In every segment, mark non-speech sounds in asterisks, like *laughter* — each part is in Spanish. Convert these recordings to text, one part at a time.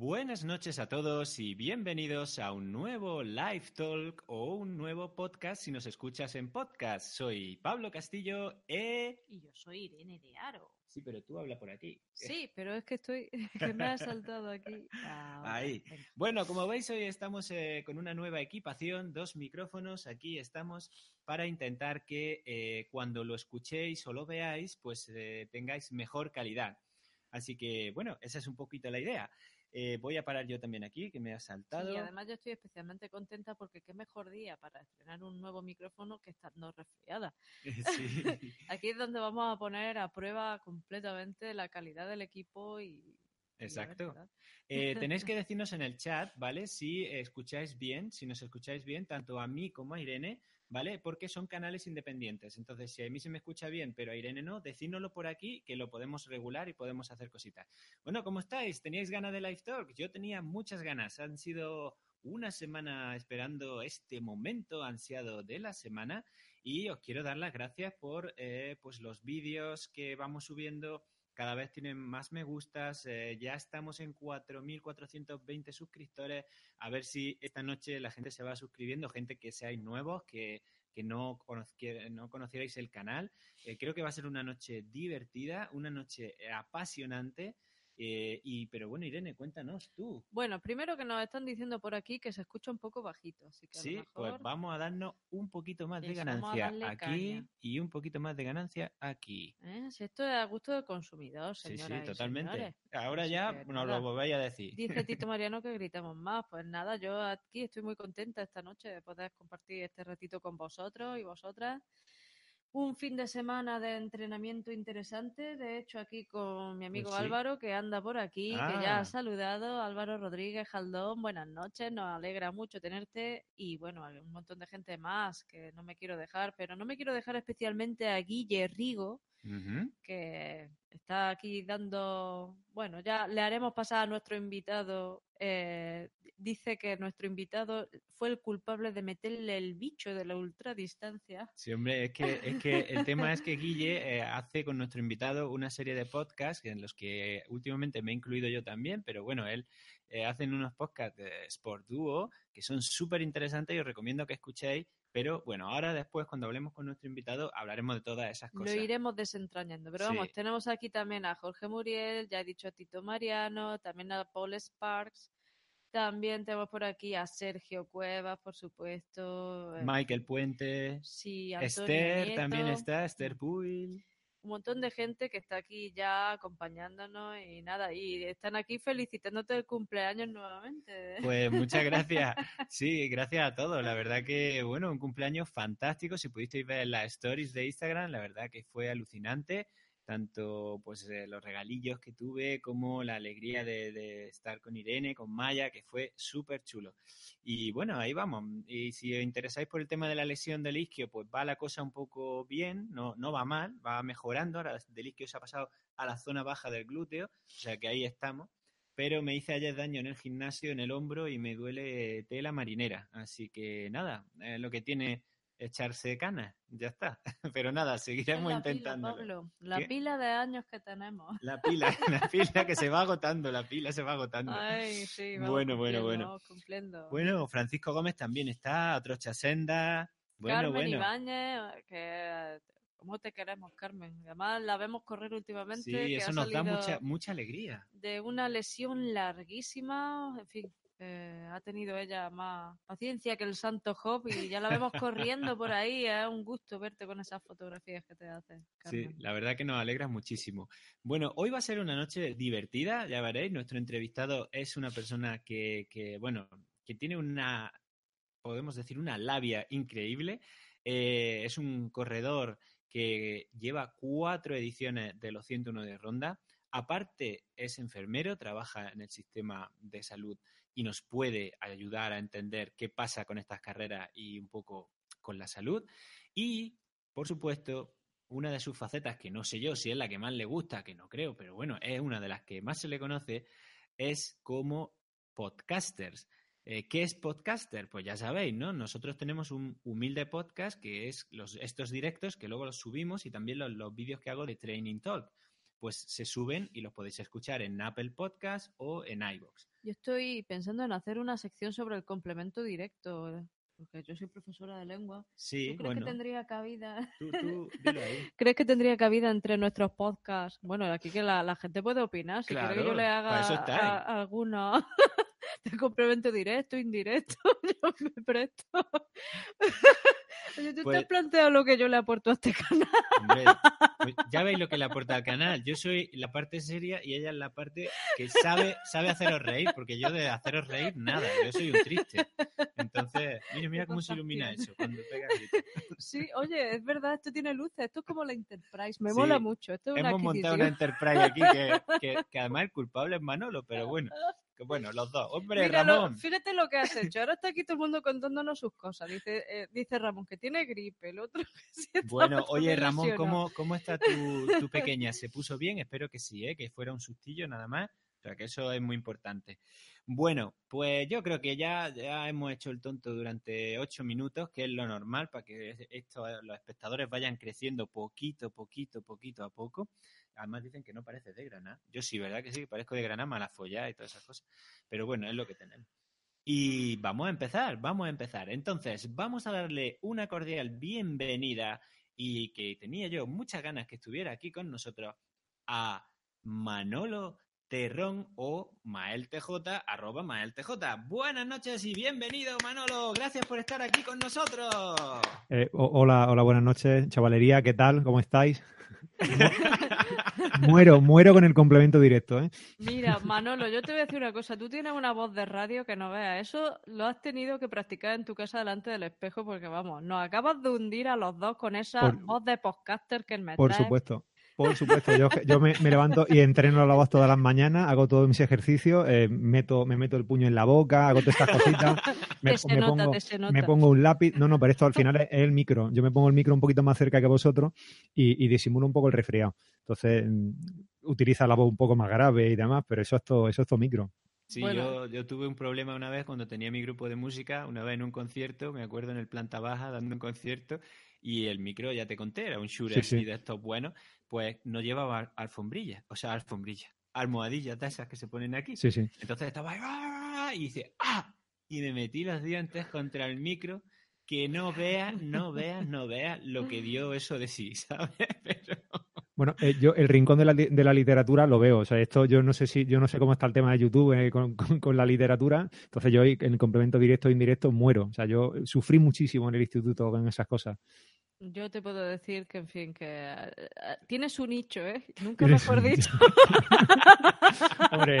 Buenas noches a todos y bienvenidos a un nuevo live talk o un nuevo podcast si nos escuchas en podcast. Soy Pablo Castillo e... Y yo soy Irene de Aro. Sí, pero tú habla por aquí. Sí, pero es que estoy, *laughs* que me ha saltado aquí. Ah, Ahí. Bueno, como veis, hoy estamos eh, con una nueva equipación, dos micrófonos. Aquí estamos para intentar que eh, cuando lo escuchéis o lo veáis, pues eh, tengáis mejor calidad. Así que, bueno, esa es un poquito la idea. Eh, voy a parar yo también aquí, que me ha saltado. Y además yo estoy especialmente contenta porque qué mejor día para estrenar un nuevo micrófono que estando resfriada. *laughs* Sí. *laughs* Aquí es donde vamos a poner a prueba completamente la calidad del equipo y... Exacto. Eh, *laughs* tenéis que decirnos en el chat, ¿vale? Si escucháis bien, si nos escucháis bien, tanto a mí como a Irene, ¿vale? Porque son canales independientes. Entonces, si a mí se me escucha bien, pero a Irene no, decídnoslo por aquí, que lo podemos regular y podemos hacer cositas. Bueno, ¿cómo estáis? ¿Teníais ganas de Live Talk? Yo tenía muchas ganas. Han sido una semana esperando este momento ansiado de la semana y os quiero dar las gracias por eh, pues los vídeos que vamos subiendo cada vez tienen más me gustas, eh, ya estamos en 4.420 suscriptores, a ver si esta noche la gente se va suscribiendo, gente que seáis nuevos, que, que no, no conocierais el canal. Eh, creo que va a ser una noche divertida, una noche apasionante. Eh, y, pero bueno, Irene, cuéntanos tú. Bueno, primero que nos están diciendo por aquí que se escucha un poco bajito, así que a lo Sí, pues vamos a darnos un poquito más de ganancia aquí caña. y un poquito más de ganancia aquí. ¿eh? Si esto es a gusto del consumidor, Sí, sí, totalmente. señores. Ahora Así ya nos lo volvéis a decir. Dice Tito *laughs* Mariano que gritemos más. Pues nada, yo aquí estoy muy contenta esta noche de poder compartir este ratito con vosotros y vosotras. Un fin de semana de entrenamiento interesante. De hecho, aquí con mi amigo Pues sí. Álvaro, que anda por aquí, que ya Ah. ha saludado. Álvaro Rodríguez Jaldón, buenas noches. Nos alegra mucho tenerte. Y bueno, hay un montón de gente más que no me quiero dejar, pero no me quiero dejar especialmente a Guille Rigo, que está aquí dando, bueno, ya le haremos pasar a nuestro invitado. eh, dice que nuestro invitado fue el culpable de meterle el bicho de la ultradistancia. Sí, hombre, es que, es que el tema es que Guille eh, hace con nuestro invitado una serie de podcasts en los que últimamente me he incluido yo también, pero bueno, él eh, hacen unos podcasts de Sport Duo que son súper interesantes y os recomiendo que escuchéis. Pero bueno, ahora después, cuando hablemos con nuestro invitado, hablaremos de todas esas cosas. Lo iremos desentrañando. Pero Sí. vamos, tenemos aquí también a Jorge Muriel, ya he dicho a Tito Mariano, también a Paul Sparks. También tenemos por aquí a Sergio Cuevas, por supuesto. eh, Michael Puente, sí, Antonio Esther también está, Esther Puil. un montón de gente que está aquí ya acompañándonos y nada, y están aquí felicitándote el cumpleaños nuevamente. Pues muchas gracias. *laughs* Sí, gracias a todos. La verdad que, bueno, un cumpleaños fantástico. Si pudisteis ver las stories de Instagram, la verdad que fue alucinante. Tanto pues eh, los regalillos que tuve como la alegría de, estar con Irene, con Maya, que fue súper chulo. Y bueno, ahí vamos. Y si os interesáis por el tema de la lesión del isquio, pues va la cosa un poco bien, no, no va mal, va mejorando. Ahora del isquio se ha pasado a la zona baja del glúteo, o sea que ahí estamos pero me hice ayer daño en el gimnasio, en el hombro y me duele tela marinera. Así que nada, es lo que tiene echarse canas, ya está. *laughs* Pero nada, seguiremos. Pablo, la ¿Qué? pila de años que tenemos. La pila, *laughs* la pila que se va agotando, la pila se va agotando. Ay, sí, vamos Bueno, bueno, bueno. cumpliendo. Bueno, Francisco Gómez también está, Trocha Senda. Bueno, Carmen bueno. Ibáñez, que ¿cómo te queremos, Carmen? Además la vemos correr últimamente, Sí, que eso ha nos da mucha, mucha alegría. de una lesión larguísima, en fin, eh, ha tenido ella más paciencia que el santo Job y ya la vemos corriendo por ahí, es un gusto verte con esas fotografías que te haces. Sí, la verdad que nos alegra muchísimo. Bueno, hoy va a ser una noche divertida, ya veréis. Nuestro entrevistado es una persona que, que, bueno, que tiene una, podemos decir, una labia increíble. Eh, es un corredor que lleva cuatro ediciones de los 101 de ronda. Aparte, es enfermero, trabaja en el sistema de salud y nos puede ayudar a entender qué pasa con estas carreras y un poco con la salud. Y, por supuesto, una de sus facetas, que no sé yo si es la que más le gusta, que no creo, pero bueno, es una de las que más se le conoce, es como podcasters. Eh, ¿Qué es podcaster? Pues ya sabéis, ¿no? Nosotros tenemos un humilde podcast que es los, estos directos que luego los subimos y también los, los vídeos que hago de Training Talk. pues se suben y los podéis escuchar en Apple Podcast o en iVoox. Yo estoy pensando en hacer una sección sobre el complemento directo, porque yo soy profesora de lengua. Sí, ¿Tú crees bueno, que tendría cabida? tú, tú dilo ahí. *laughs* ¿Crees que tendría cabida entre nuestros podcasts? Bueno, aquí que la, la gente puede opinar. Si quiere que yo Claro, le haga a- alguna *laughs* de complemento directo, indirecto, *laughs* yo me presto. Oye, ¿tú te Pues- has planteado lo que yo le aporto a este canal? Hombre, pues ya veis lo que le aporta al canal. Yo soy la parte seria y ella es la parte que sabe, sabe haceros reír, porque yo de haceros reír, nada, yo soy un triste. Entonces, mira, mira cómo se ilumina eso cuando pega. Sí, oye, es verdad, esto tiene luces, esto es como la Enterprise, me Sí, mola mucho. Esto es una Hemos montado una Enterprise aquí que, que- que además el culpable es Manolo, pero bueno, *laughs* que bueno, los dos. Hombre, Míralo, Ramón. fíjate lo que has hecho. Ahora está aquí todo el mundo contándonos sus cosas. Dice, eh, dice Ramón que tiene gripe, el otro que *laughs* está Bueno, oye, Ramón. ¿cómo, cómo está tu, tu pequeña? ¿Se puso bien? Espero que sí, ¿eh? que fuera un sustillo nada más. O sea, que eso es muy importante. Bueno, pues yo creo que ya, ya hemos hecho el tonto durante ocho minutos, que es lo normal para que esto, los espectadores vayan creciendo poquito, poquito, poquito a poco. Además dicen que no parece de Granada. Yo sí, ¿verdad que sí? Parezco de Granada, mala follada y todas esas cosas. Pero bueno, es lo que tenemos. Y vamos a empezar, vamos a empezar. Entonces, vamos a darle una cordial bienvenida y que tenía yo muchas ganas que estuviera aquí con nosotros a Manolo Terrón o MaelTJ, arroba MaelTJ. Buenas noches y bienvenido, Manolo. Gracias por estar aquí con nosotros. Eh, hola, hola, buenas noches, chavalería, ¿qué tal? ¿Cómo estáis? Muero, muero con el complemento directo, ¿eh? Mira, Manolo, yo te voy a decir una cosa. Tú tienes una voz de radio que no veas. Eso lo has tenido que practicar en tu casa delante del espejo porque, vamos, nos acabas de hundir a los dos con esa Por- voz de podcaster que me Por supuesto. Por supuesto, yo, yo me, me levanto y entreno la voz todas las mañanas, hago todos mis ejercicios, eh, meto, me meto el puño en la boca, hago todas estas cositas, *laughs* me, nota, pongo, me un lápiz. No, no, pero esto al final *laughs* es, es el micro. Yo me pongo el micro un poquito más cerca que vosotros y, y disimulo un poco el resfriado. Entonces, mm, utiliza la voz un poco más grave y demás, pero eso es todo, eso es todo micro. Sí, Bueno. yo, yo tuve un problema una vez cuando tenía mi grupo de música, una vez en un concierto, me acuerdo en el planta baja dando un concierto y el micro, ya te conté, era un Shure Sí, sí. de estos buenos, pues no llevaba al- alfombrilla, o sea, alfombrilla, almohadillas de esas que se ponen aquí. Sí, sí. Entonces estaba ahí, ¡ah! y dice, ¡ah! Y me metí los dientes contra el micro, que no veas, no veas, no veas lo que dio eso de sí, *laughs* ¿sabes? Bueno, eh, yo el rincón de la, de la literatura lo veo. O sea, esto yo no sé si, yo no sé cómo está el tema de YouTube eh, con, con- con la literatura. Entonces yo ahí, en el complemento directo e indirecto muero. O sea, yo sufrí muchísimo en el instituto con esas cosas. Yo te puedo decir que, en fin, que eh, eh, tiene su nicho, ¿eh? Nunca Tienes mejor un dicho. *laughs* Hombre,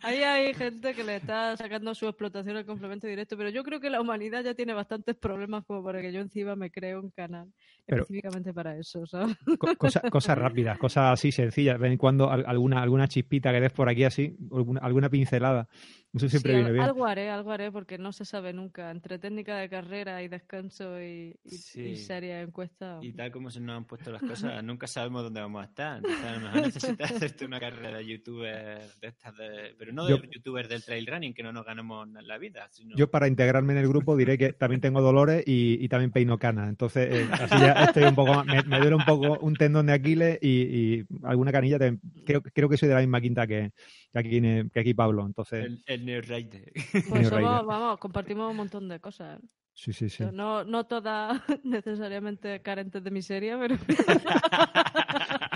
Ahí hay gente que le está sacando su explotación al complemento directo, pero yo creo que la humanidad ya tiene bastantes problemas como para que yo encima me cree un canal Pero- específicamente para eso, ¿sabes? co- cosa- cosas *laughs* rápidas, cosas así sencillas. De vez en cuando al- alguna, alguna chispita que des por aquí así, alguna, alguna pincelada. Eso siempre Sí, viene bien. Algo haré, algo haré, porque no se sabe nunca. Entre técnica de carrera y descanso y, y, Sí. y seria encuesta. Y tal como se nos han puesto las cosas, *laughs* nunca sabemos dónde vamos a estar. Entonces, a lo mejor necesitas *laughs* hacerte una carrera de youtuber de estas de... Pero no de Yo- youtuber del trail running, que no nos ganamos la vida, sino... Yo para integrarme en el grupo diré que también tengo dolores y, y también peino canas. Entonces, eh, así ya estoy un poco más- me, me duele un poco un tendón de Aquiles y, y alguna canilla. creo, creo que soy de la misma quinta que, que aquí, ne- que aquí Pablo. Entonces, El, el Rider. Pues New somos, vamos, compartimos un montón de cosas. sí, sí, sí. No, no todas *laughs* necesariamente carentes de miseria, pero *laughs*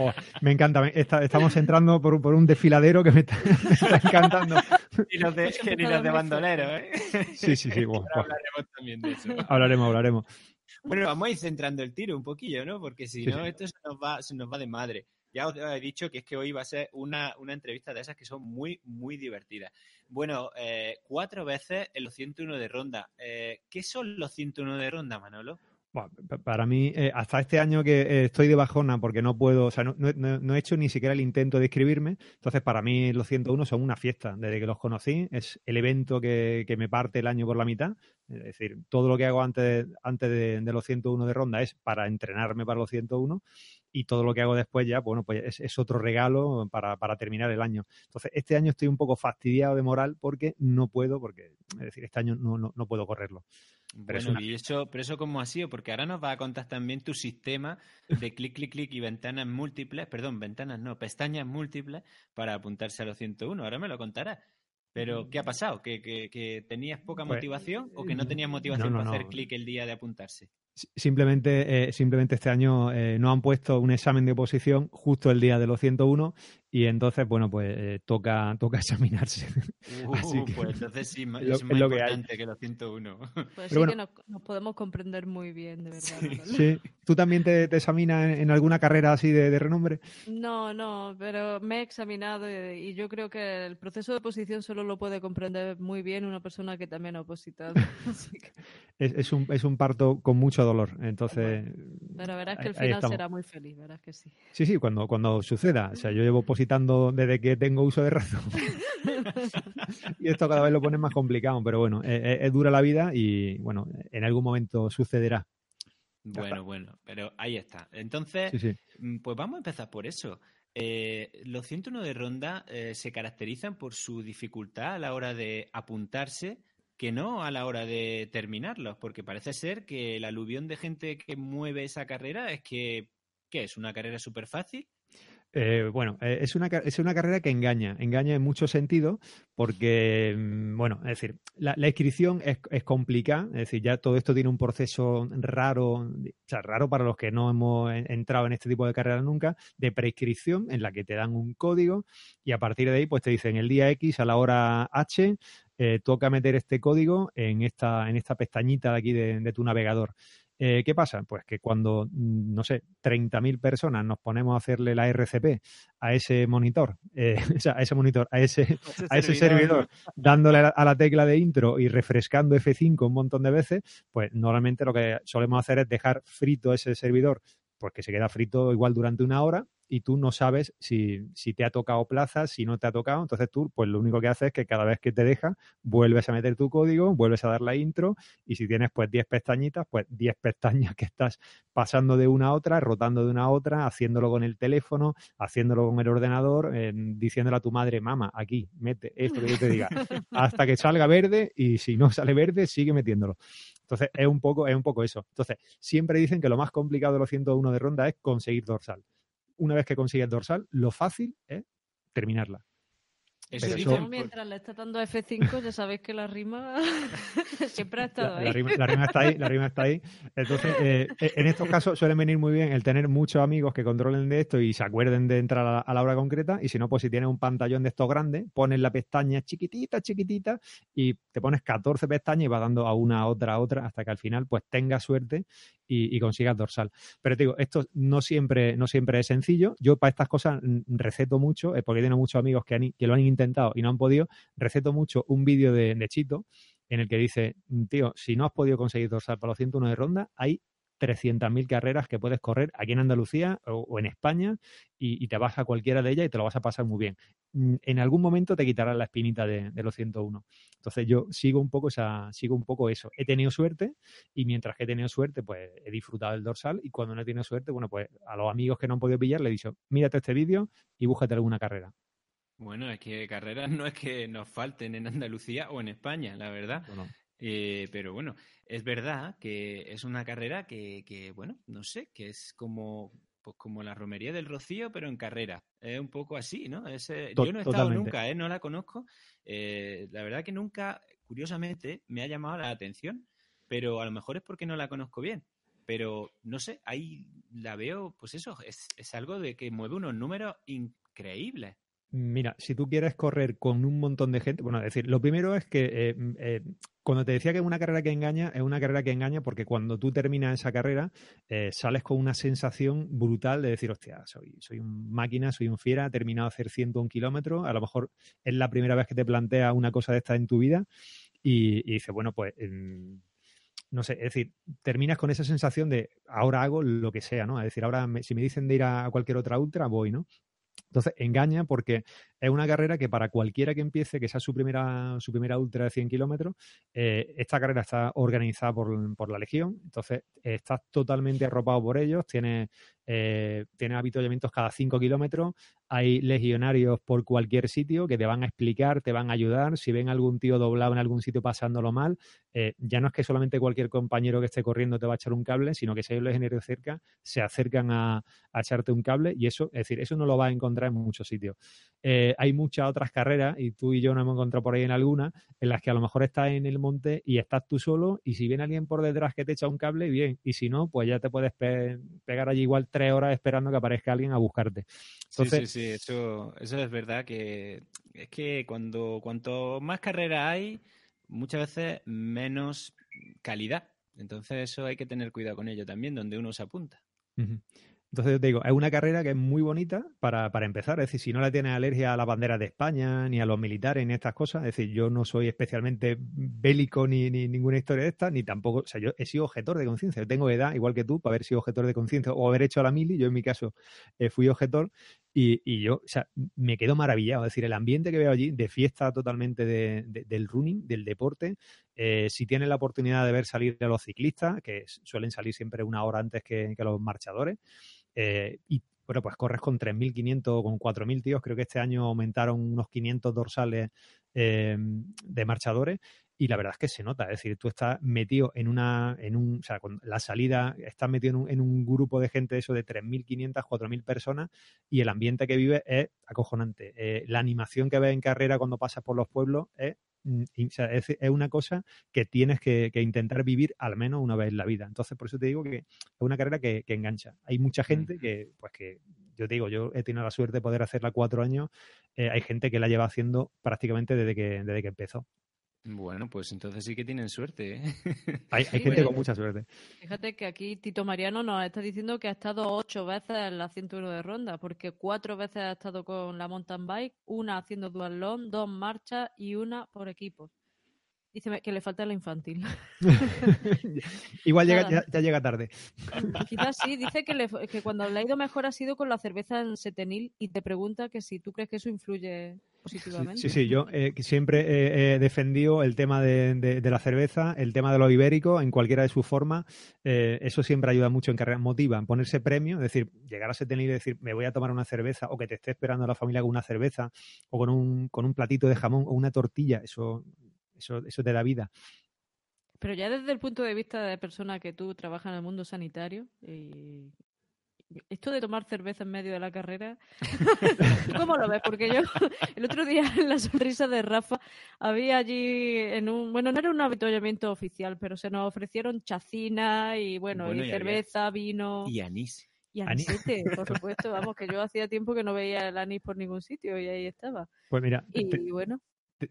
Oh, me encanta. está- estamos entrando por, por un desfiladero que me está, *laughs* me está encantando. Y los de, los de muy bandolero, ¿eh? Sí, sí, sí. buah. hablaremos también de eso. Hablaremos, hablaremos. Bueno, *laughs* vamos a ir centrando el tiro un poquillo, ¿no? Porque si no, esto se nos, va, se nos va de madre. Ya os he dicho que es que hoy va a ser una, una entrevista de esas que son muy, muy divertidas. Bueno, eh, cuatro veces en los 101 de ronda. Eh, ¿Qué son los 101 de ronda, Manolo? Para mí, eh, hasta este año que eh, estoy de bajona porque no puedo, o sea, no, he hecho ni siquiera el intento de escribirme. Entonces, para mí, los 101 son una fiesta. Desde que los conocí, es el evento que, me parte el año por la mitad. Es decir, todo lo que hago antes, antes de, de los 101 de ronda es para entrenarme para los 101 y todo lo que hago después ya, bueno, pues es, es otro regalo para, para terminar el año. Entonces, este año estoy un poco fastidiado de moral porque no puedo, porque, es decir, este año no, no, no puedo correrlo. Pero bueno, y eso, pero eso cómo ha sido, porque ahora nos va a contar también tu sistema de clic, clic, clic y ventanas múltiples, perdón, ventanas no, pestañas múltiples para apuntarse a los 101. Ahora me lo contarás. Pero, ¿qué ha pasado? ¿Que, que, tenías poca pues, motivación o que no tenías motivación para hacer clic el día de apuntarse? Simplemente, eh, simplemente este año eh, no han puesto un examen de oposición justo el día de los 101 y entonces, bueno, pues eh, toca, toca *laughs* examinarse. Uh, pues entonces sí, es, más importante que, los 101. Pues sí que nos, podemos comprender muy bien, de verdad. Sí. ¿Tú también te, examinas en, alguna carrera así de, renombre? No, no, pero me he examinado y, yo creo que el proceso de oposición solo lo puede comprender muy bien una persona que también ha opositado. *laughs* *laughs* es, un, es un parto con mucho dolor, entonces... pero verás que el final será muy feliz, verás que sí. Sí, sí, cuando, cuando suceda. O sea, yo llevo desde que tengo uso de razón. *laughs* y esto cada vez lo pone más complicado, pero bueno, es, e, es, dura la vida y bueno, en algún momento sucederá. Bueno, bueno, pero ahí está. Entonces, mm, pues vamos a empezar por eso. Eh, los 101 de ronda eh, se caracterizan por su dificultad a la hora de apuntarse que no a la hora de terminarlos, porque parece ser que el aluvión de gente que mueve esa carrera es que, ¿qué es? ¿Una carrera súper fácil? Eh, bueno, eh, es, una, es una carrera que engaña, engaña en muchos sentidos, porque, mm, bueno, es decir, la, inscripción es, es, complicada, es decir, ya todo esto tiene un proceso raro, o sea, raro para los que no hemos entrado en este tipo de carrera nunca, de prescripción, en la que te dan un código y a partir de ahí, pues te dicen el día X a la hora H, eh, toca meter este código en esta, en esta pestañita de aquí de tu navegador. Eh, ¿Qué pasa? Pues que cuando, mm, no sé, 30.000 personas nos ponemos a hacerle la RCP a ese monitor, eh, *laughs* o sea, a ese monitor, a ese, *laughs* a ese servidor, dándole a la tecla de intro y refrescando F5 un montón de veces, pues normalmente lo que solemos hacer es dejar frito ese servidor porque se queda frito igual durante una hora y tú no sabes si, si, te ha tocado plaza, si no te ha tocado. Entonces tú, pues lo único que haces es que cada vez que te deja, vuelves a meter tu código, vuelves a dar la intro y si tienes pues 10 pestañitas, pues 10 pestañas que estás pasando de una a otra, rotando de una a otra, haciéndolo con el teléfono, haciéndolo con el ordenador, diciéndole a tu madre, mamá, aquí, mete esto que yo te diga, *laughs* hasta que salga verde y si no sale verde, sigue metiéndolo. Entonces, es un poco, es un poco eso. Entonces, siempre dicen que lo más complicado de los 101 de ronda es conseguir dorsal una vez que consigues dorsal, lo fácil es terminarla. Eso mientras le está dando F5, ya sabéis que la rima *laughs* siempre ha estado ahí. La rima, está ahí, la rima está ahí. Entonces, eh, eh, en estos casos suelen venir muy bien el tener muchos amigos que controlen de esto y se acuerden de entrar a la, hora concreta. Y si no, pues si tienes un pantallón de estos grandes, pones la pestaña chiquitita, chiquitita y te pones 14 pestañas y vas dando a una, a otra, a otra, hasta que al final pues tengas suerte y, consigas dorsal. Pero te digo, esto no siempre, no siempre es sencillo. Yo para estas cosas mm, receto mucho, eh, porque tengo muchos amigos que, que lo han intentado y no han podido, receto mucho un vídeo de, Chito en el que dice, tío, si no has podido conseguir dorsal para los 101 de ronda, hay 300.000 carreras que puedes correr aquí en Andalucía o, en España y, te vas a cualquiera de ellas y te lo vas a pasar muy bien. Mm, en algún momento te quitarás la espinita de, los 101. Entonces yo sigo un poco esa, sigo un poco eso. He tenido suerte y mientras que he tenido suerte, pues he disfrutado del dorsal y cuando no he tenido suerte, bueno, pues a los amigos que no han podido pillar le he dicho, mírate este vídeo y búscate alguna carrera. Bueno, es que carreras no es que nos falten en Andalucía o en España, la verdad. Eh, pero bueno, es verdad que es una carrera que, que, bueno, no sé, que es como, pues como la romería del Rocío, pero en carrera. Es un poco así, ¿no? yo no he estado nunca, ¿eh? No la conozco. Eh, la verdad que nunca, curiosamente, me ha llamado la atención, pero a lo mejor es porque no la conozco bien. Pero no sé, ahí la veo, pues eso, es, es algo de que mueve unos números increíbles. Mira, si tú quieres correr con un montón de gente, bueno, es decir, lo primero es que eh, eh, cuando te decía que es una carrera que engaña, es una carrera que engaña porque cuando tú terminas esa carrera eh, sales con una sensación brutal de decir, hostia, soy, soy un máquina, soy un fiera, he terminado de hacer 101 kilómetros, a lo mejor es la primera vez que te planteas una cosa de esta en tu vida y, y dices, bueno, pues em, no sé, es decir, terminas con esa sensación de ahora hago lo que sea, ¿no? Es decir, ahora si me dicen de ir a cualquier otra ultra, voy, ¿no? Entonces, engaña porque es una carrera que para cualquiera que empiece, que sea su primera, su primera ultra de 100 kilómetros, eh, esta carrera está organizada por, la Legión, entonces estás totalmente arropado por ellos, tienes eh, tienen avituallamientos cada cinco kilómetros, hay legionarios por cualquier sitio que te van a explicar, te van a ayudar. Si ven algún tío doblado en algún sitio pasándolo mal, eh, ya no es que solamente cualquier compañero que esté corriendo te va a echar un cable, sino que si hay un legionario cerca, se acercan a, echarte un cable y eso, es decir, eso no lo vas a encontrar en muchos sitios. Eh, hay muchas otras carreras, y tú y yo nos hemos encontrado por ahí en algunas, en las que a lo mejor estás en el monte y estás tú solo, y si viene alguien por detrás que te echa un cable, bien, y si no, pues ya te puedes pegar allí igual tres horas esperando que aparezca alguien a buscarte. Entonces, sí, sí, eso, eso es verdad que es que cuando cuanto más carrera hay, muchas veces menos calidad. Entonces eso hay que tener cuidado con ello también, donde uno se apunta. Entonces, yo te digo, es una carrera que es muy bonita para, para, empezar. Es decir, si no le tienes alergia a la bandera de España, ni a los militares, ni a estas cosas, es decir, yo no soy especialmente bélico ni, ni ninguna historia de estas, ni tampoco, o sea, yo he sido objetor de conciencia. Yo tengo edad, igual que tú, para haber sido objetor de conciencia o haber hecho la mili. Yo, en mi caso, eh, fui objetor y, y, yo, o sea, me quedo maravillado. Es decir, el ambiente que veo allí de fiesta totalmente de, del running, del deporte, eh, si tienes la oportunidad de ver salir a los ciclistas, que suelen salir siempre una hora antes que los marchadores, eh, y bueno, pues corres con 3.500 o con 4.000 tíos. Creo que este año aumentaron unos 500 dorsales eh, de marchadores y la verdad es que se nota. Es decir, tú estás metido en una, en un, o sea, con la salida, estás metido en un, en un grupo de gente, eso de 3.500, 4.000 personas y el ambiente que vives es acojonante. Eh, la animación que ves en carrera cuando pasas por los pueblos es Mm, es, una cosa que tienes que, intentar vivir al menos una vez en la vida. Entonces, por eso te digo que es una carrera que, engancha. Hay mucha gente que, pues que, yo te digo, yo he tenido la suerte de poder hacerla cuatro años. Eh, hay gente que la lleva haciendo prácticamente desde que, desde que empezó. Bueno, pues entonces sí que tienen suerte. ¿eh? *laughs* Hay, gente con mucha suerte. Fíjate que aquí Tito Mariano nos está diciendo que ha estado ocho veces en la 101 de ronda, porque cuatro veces ha estado con la mountain bike, una haciendo dual long, dos marchas y una por equipo. Dice que le falta la infantil. *laughs* Igual llega, ya, llega tarde. Quizás sí, dice que, que, cuando le ha ido mejor ha sido con la cerveza en setenil y te pregunta que si tú crees que eso influye positivamente. Sí, sí, yo eh, siempre he defendido el tema de, la cerveza, el tema de lo ibérico en cualquiera de sus formas. Eh, eso siempre ayuda mucho en carreras, motiva, ponerse premio, es decir, llegar a setenil y decir, me voy a tomar una cerveza o que te esté esperando la familia con una cerveza o con un, con un platito de jamón o una tortilla, eso eso, eso te da vida. Pero ya desde el punto de vista de persona que tú trabajas en el mundo sanitario, y esto de tomar cerveza en medio de la carrera, *laughs* ¿cómo lo ves? Porque yo *laughs* el otro día en la sonrisa de Rafa había allí en un, bueno, no era un avituallamiento oficial, pero se nos ofrecieron chacina y bueno, y, cerveza, vino. Y anís. Y anisete, *laughs* por supuesto, vamos, que yo hacía tiempo que no veía el anís por ningún sitio y ahí estaba. Pues mira, y bueno.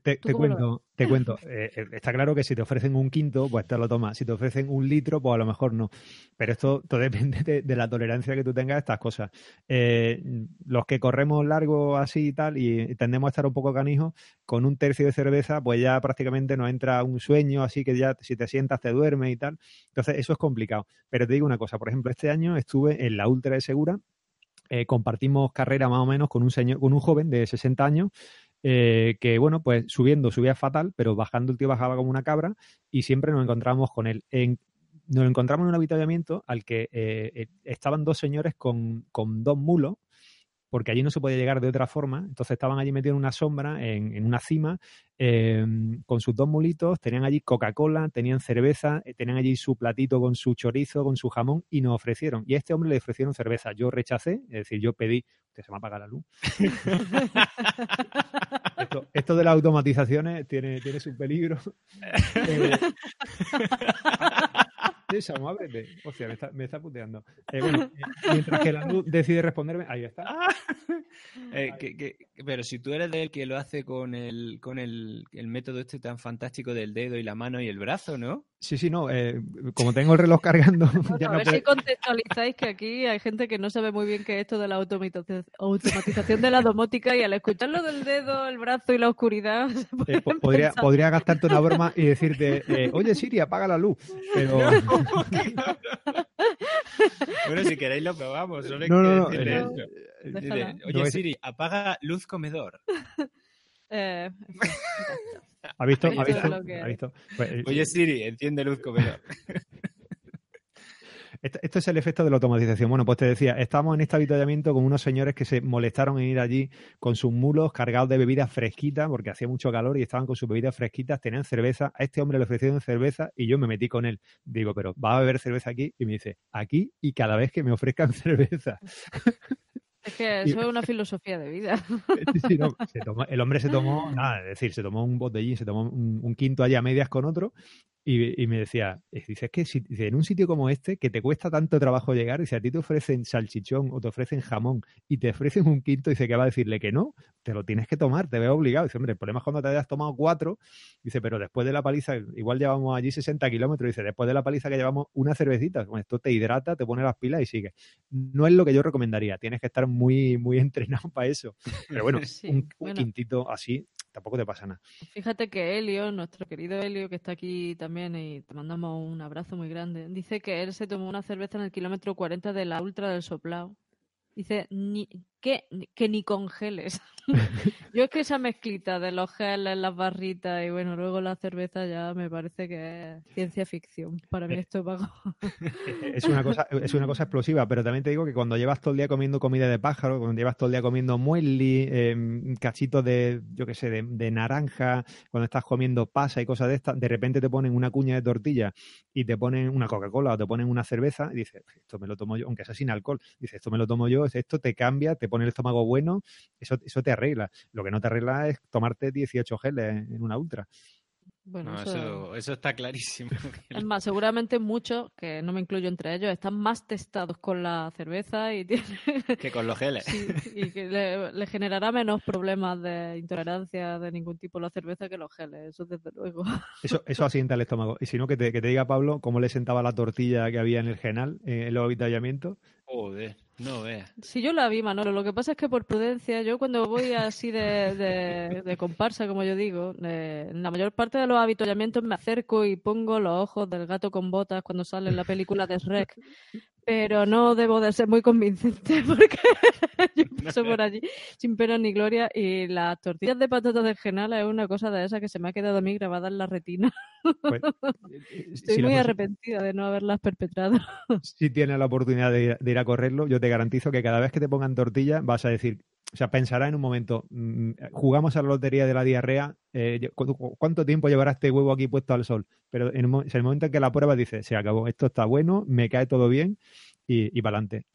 Te, cuento, te *laughs* cuento. Eh, eh, está claro que si te ofrecen un quinto, pues te lo tomas. Si te ofrecen un litro, pues a lo mejor no. Pero esto *laughs* todo depende de, la tolerancia que tú tengas a estas cosas. Eh, los que corremos largo así y tal, y tendemos a estar un poco canijos, con un tercio de cerveza, pues ya prácticamente nos entra un sueño, así que ya si te sientas te duermes y tal. Entonces, eso es complicado. Pero te digo una cosa, por ejemplo, este año estuve en la Ultra de Segura, compartimos carrera más o menos con un señor, con un joven de 60 años eh, que bueno, pues subiendo subía fatal, pero bajando el tío bajaba como una cabra y siempre nos encontramos con él. En, nos encontramos en un avituallamiento al que eh, eh, estaban dos señores con, con dos mulos porque allí no se podía llegar de otra forma. Entonces estaban allí metidos en una sombra, en, una cima, em, con sus dos mulitos, tenían allí Coca-Cola, tenían cerveza, eh, tenían allí su platito con su chorizo, con su jamón, y nos ofrecieron. Y a este hombre le ofrecieron cerveza. Yo rechacé, es decir, yo pedí, que se me apaga la luz. *laughs* esto, de las automatizaciones tiene, tiene su peligro. *laughs* Eh, *laughs* esa, ábrete. Hostia, me está, me está puteando. Eh, bueno, eh, mientras que la luz decide responderme, ahí está. *laughs* Eh, pero si tú eres el que lo hace con el, con el, el, método este tan fantástico del dedo y la mano y el brazo, ¿no? Sí, sí, no. como tengo el reloj cargando. *laughs* a ver si contextualizáis que aquí hay gente que no sabe muy bien qué es esto de la automatización de la domótica y al escuchar lo del dedo, el brazo y la oscuridad. podría, podría gastarte una broma y decirte, oye Siri, apaga la luz. Pero. *laughs* bueno, si queréis lo probamos. Solo no, no, Oye, Siri, apaga luz comedor. *laughs* Eh, ¿Ha visto? ¿Ha visto? ¿Ha visto? Pues, Oye, Siri, enciende luz comedor. *laughs* Esto, es el efecto de la automatización. Bueno, pues te decía, estamos en este avituallamiento con unos señores que se molestaron en ir allí con sus mulos cargados de bebidas fresquitas, porque hacía mucho calor y estaban con sus bebidas fresquitas, tenían cerveza. A este hombre le ofrecieron cerveza y yo me metí con él. Digo, pero ¿va a beber cerveza aquí? Y me dice, aquí y cada vez que me ofrezcan *laughs* cerveza. Es que eso es una filosofía de vida. *laughs* Sí, no, se tomó, el hombre se tomó, nada, es decir, se tomó un botellín, se tomó un, un quinto allá a medias con otro y, y, me decía, dice, es que si, en un sitio como este, que te cuesta tanto trabajo llegar, dice, a ti te ofrecen salchichón o te ofrecen jamón y te ofrecen un quinto, dice que va a decirle que no, te lo tienes que tomar, te veo obligado. Dice, hombre, el problema es cuando te hayas tomado cuatro, dice, pero después de la paliza, igual llevamos allí 60 kilómetros, dice, después de la paliza que llevamos una cervecita, bueno, esto te hidrata, te pone las pilas y sigue. No es lo que yo recomendaría, tienes que estar muy, muy *laughs* entrenado para eso. Pero bueno, *laughs* sí, un, un bueno. quintito así tampoco te pasa nada. Fíjate que Helio, nuestro querido Helio, que está aquí también y te mandamos un abrazo muy grande, dice que él se tomó una cerveza en el kilómetro 40 de la Ultra del Soplao. Dice, ni, que, que ni congeles. *laughs* Yo es que esa mezclita de los geles, las barritas y bueno, luego la cerveza ya me parece que es ciencia ficción para mi estómago. es una cosa, es una cosa explosiva, pero también te digo que cuando llevas todo el día comiendo comida de pájaro, cuando llevas todo el día comiendo muesli, eh, cachitos de, yo qué sé, de, de, naranja, cuando estás comiendo pasa y cosas de estas, de repente te ponen una cuña de tortilla y te ponen una Coca-Cola o te ponen una cerveza y dices, esto me lo tomo yo, aunque sea sin alcohol, dices, esto me lo tomo yo, esto te cambia, te pone el estómago bueno, eso, eso te arregla. Lo que no te arregla es tomarte 18 geles en una ultra. Bueno, no, eso... Eso, eso... está clarísimo. *laughs* Es más, seguramente muchos, que no me incluyo entre ellos, están más testados con la cerveza y tienen... *laughs* que con los geles. Sí, y que le, le, generará menos problemas de intolerancia de ningún tipo la cerveza que los geles, eso desde luego. *laughs* Eso, eso asienta el estómago. Y si no, que te, que te diga Pablo cómo le sentaba la tortilla que había en el genal, eh, en los avituallamientos. Joder, no veas. Sí, yo la vi, Manolo. Lo que pasa es que por prudencia, yo cuando voy así de, de, de comparsa, como yo digo, eh, en la mayor parte de los avituallamientos me acerco y pongo los ojos del gato con botas cuando sale en la película de Shrek. Pero no debo de ser muy convincente *laughs* porque yo paso por allí sin pena ni gloria y las tortillas de patatas de genala es una cosa de esa que se me ha quedado a mí grabada en la retina. Pues, *laughs* Estoy si muy arrepentida de no haberlas perpetrado. Si tienes la oportunidad de, de, ir a correrlo, yo te garantizo que cada vez que te pongan tortilla vas a decir, o sea, pensará en un momento, mmm, jugamos a la lotería de la diarrea, eh, ¿cuánto tiempo llevará este huevo aquí puesto al sol? Pero en, un, en el momento en que la prueba dice, se acabó, esto está bueno, me cae todo bien y, y para adelante.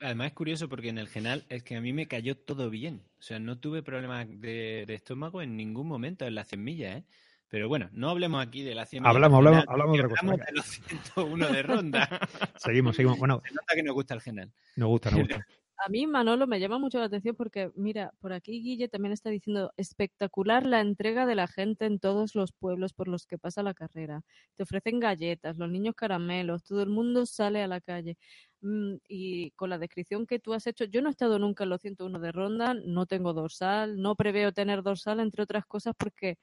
Además es curioso porque en el genal es que a mí me cayó todo bien. O sea, no tuve problemas de, estómago en ningún momento en las 100 millas, ¿eh? Pero bueno, no hablemos aquí de las 100 millas. Hablamos, hablamos, hablamos de otra cosa. de los 101 de ronda. *laughs* seguimos, seguimos. Bueno, Se nota que nos gusta el genal. Nos gusta, nos gusta. A mí, Manolo, me llama mucho la atención porque, mira, por aquí Guille también está diciendo espectacular la entrega de la gente en todos los pueblos por los que pasa la carrera. Te ofrecen galletas, los niños caramelos, todo el mundo sale a la calle. Mm, y con la descripción que tú has hecho, yo no he estado nunca en los 101 de ronda, no tengo dorsal, no preveo tener dorsal, entre otras cosas, porque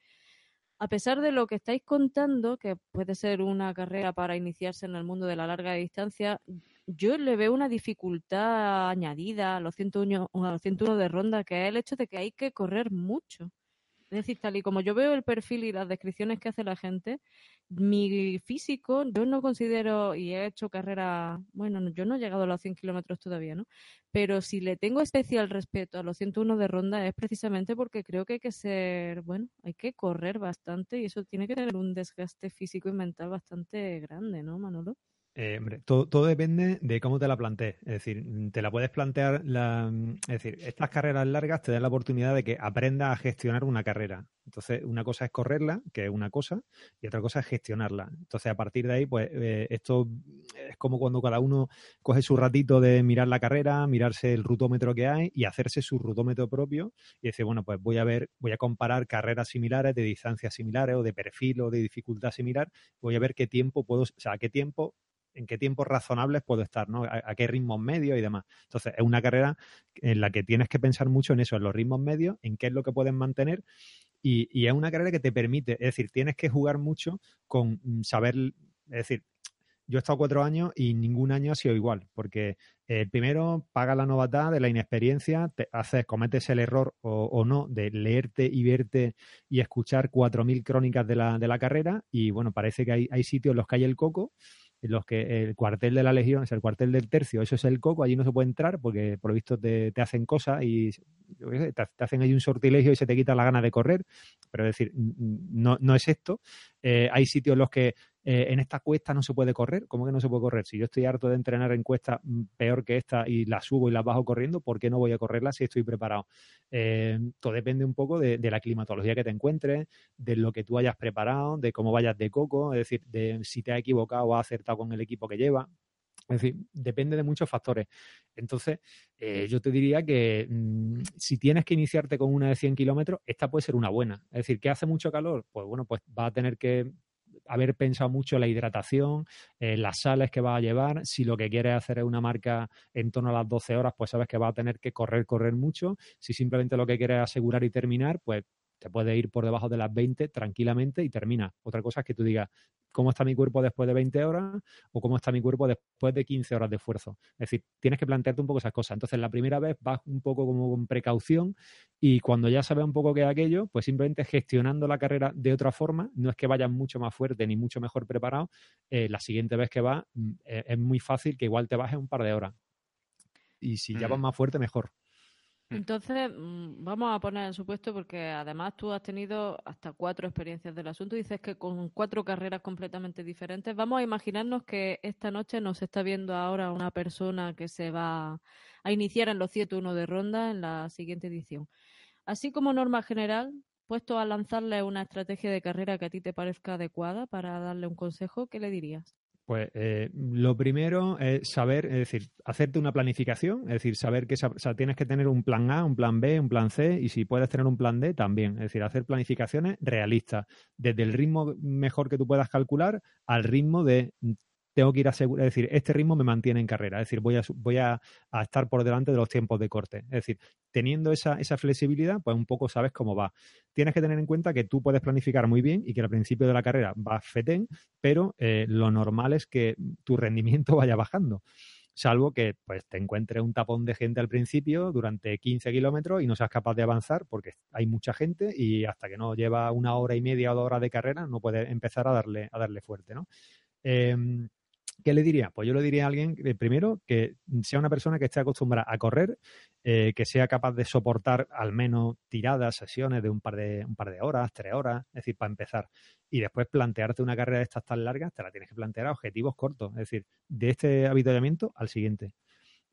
a pesar de lo que estáis contando, que puede ser una carrera para iniciarse en el mundo de la larga distancia, yo le veo una dificultad añadida a los 101, a los 101 de ronda, que es el hecho de que hay que correr mucho. Es decir, tal y como yo veo el perfil y las descripciones que hace la gente, mi físico, yo no considero, y he hecho carrera, bueno, yo no he llegado a los 100 kilómetros todavía, ¿no? Pero si le tengo especial respeto a los 101 de ronda es precisamente porque creo que hay que ser, bueno, hay que correr bastante y eso tiene que tener un desgaste físico y mental bastante grande, ¿no, Manolo? Eh, hombre, todo, depende de cómo te la plantees. Es decir, te la puedes plantear, la, es decir, estas carreras largas te dan la oportunidad de que aprendas a gestionar una carrera. Entonces, una cosa es correrla, que es una cosa, y otra cosa es gestionarla. Entonces, a partir de ahí, pues eh, esto es como cuando cada uno coge su ratito de mirar la carrera, mirarse el rutómetro que hay y hacerse su rutómetro propio y decir, bueno, pues voy a ver, voy a comparar carreras similares, de distancias similares o de perfil o de dificultad similar, voy a ver qué tiempo puedo, o sea, qué tiempo en qué tiempos razonables puedo estar, ¿no? A, qué ritmos medios y demás. Entonces, es una carrera en la que tienes que pensar mucho en eso, en los ritmos medios, en qué es lo que puedes mantener. Y, y es una carrera que te permite, es decir, tienes que jugar mucho con saber, es decir, yo he estado cuatro años y ningún año ha sido igual, porque el primero paga la novatad de la inexperiencia, te haces, cometes el error o, o, no de leerte y verte y escuchar cuatro mil crónicas de la, de la carrera y bueno, parece que hay, hay sitios en los que hay el coco los que el cuartel de la Legión, es el cuartel del tercio, eso es el coco, allí no se puede entrar porque por lo visto te, hacen cosas y te, hacen ahí un sortilegio y se te quita la gana de correr, pero es decir, no, no es esto. Eh, hay sitios en los que eh, en esta cuesta no se puede correr. ¿Cómo que no se puede correr? Si yo estoy harto de entrenar en cuestas mm, peor que esta y la subo y la bajo corriendo, ¿por qué no voy a correrla si estoy preparado? Eh, todo depende un poco de, la climatología que te encuentres, de lo que tú hayas preparado, de cómo vayas de coco, es decir, de si te has equivocado o has acertado con el equipo que lleva. Es decir, depende de muchos factores. Entonces, eh, yo te diría que mm, si tienes que iniciarte con una de 100 kilómetros, esta puede ser una buena. Es decir, que hace mucho calor, pues bueno, pues va a tener que haber pensado mucho la hidratación, eh, las sales que va a llevar. Si lo que quieres hacer es una marca en torno a las 12 horas, pues sabes que va a tener que correr, correr mucho. Si simplemente lo que quieres es asegurar y terminar, pues te puede ir por debajo de las 20 tranquilamente y termina. Otra cosa es que tú digas, ¿cómo está mi cuerpo después de 20 horas o cómo está mi cuerpo después de 15 horas de esfuerzo? Es decir, tienes que plantearte un poco esas cosas. Entonces, la primera vez vas un poco como con precaución y cuando ya sabes un poco qué es aquello, pues simplemente gestionando la carrera de otra forma, no es que vayas mucho más fuerte ni mucho mejor preparado, eh, la siguiente vez que vas mm, eh, es muy fácil que igual te bajes un par de horas. Y si ya vas mm. más fuerte, mejor. Mm. Entonces, mm, vamos a poner en supuesto, porque además tú has tenido hasta cuatro experiencias del asunto. Dices que con cuatro carreras completamente diferentes. Vamos a imaginarnos que esta noche nos está viendo ahora una persona que se va a iniciar en los 101 de ronda en la siguiente edición. Así como norma general, puesto a lanzarle una estrategia de carrera que a ti te parezca adecuada para darle un consejo, ¿qué le dirías? Pues eh, lo primero es saber, es decir, hacerte una planificación, es decir, saber que tienes que tener un plan A, un plan B, un plan C y si puedes tener un plan D también, es decir, hacer planificaciones realistas, desde el ritmo mejor que tú puedas calcular al ritmo de tengo que ir a es decir, este ritmo me mantiene en carrera, es decir, voy a, voy a, estar por delante de los tiempos de corte. Es decir, teniendo esa, esa, flexibilidad, pues un poco sabes cómo va. Tienes que tener en cuenta que tú puedes planificar muy bien y que al principio de la carrera vas fetén, pero eh, lo normal es que tu rendimiento *laughs* vaya bajando salvo que pues te encuentres un tapón de gente al principio durante 15 kilómetros y no seas capaz de avanzar porque hay mucha gente y hasta que no lleva una hora y media o dos horas de carrera no puedes empezar a darle, a darle fuerte, ¿no? Em, ¿Qué le diría? Pues yo le diría a alguien, primero, que sea una persona que esté acostumbrada a correr, eh, que sea capaz de soportar al menos tiradas, sesiones de un par de, un par de horas, tres horas, es decir, para empezar. Y después plantearte una carrera de estas tan largas, te la tienes que plantear a objetivos cortos, es decir, de este avituallamiento al siguiente.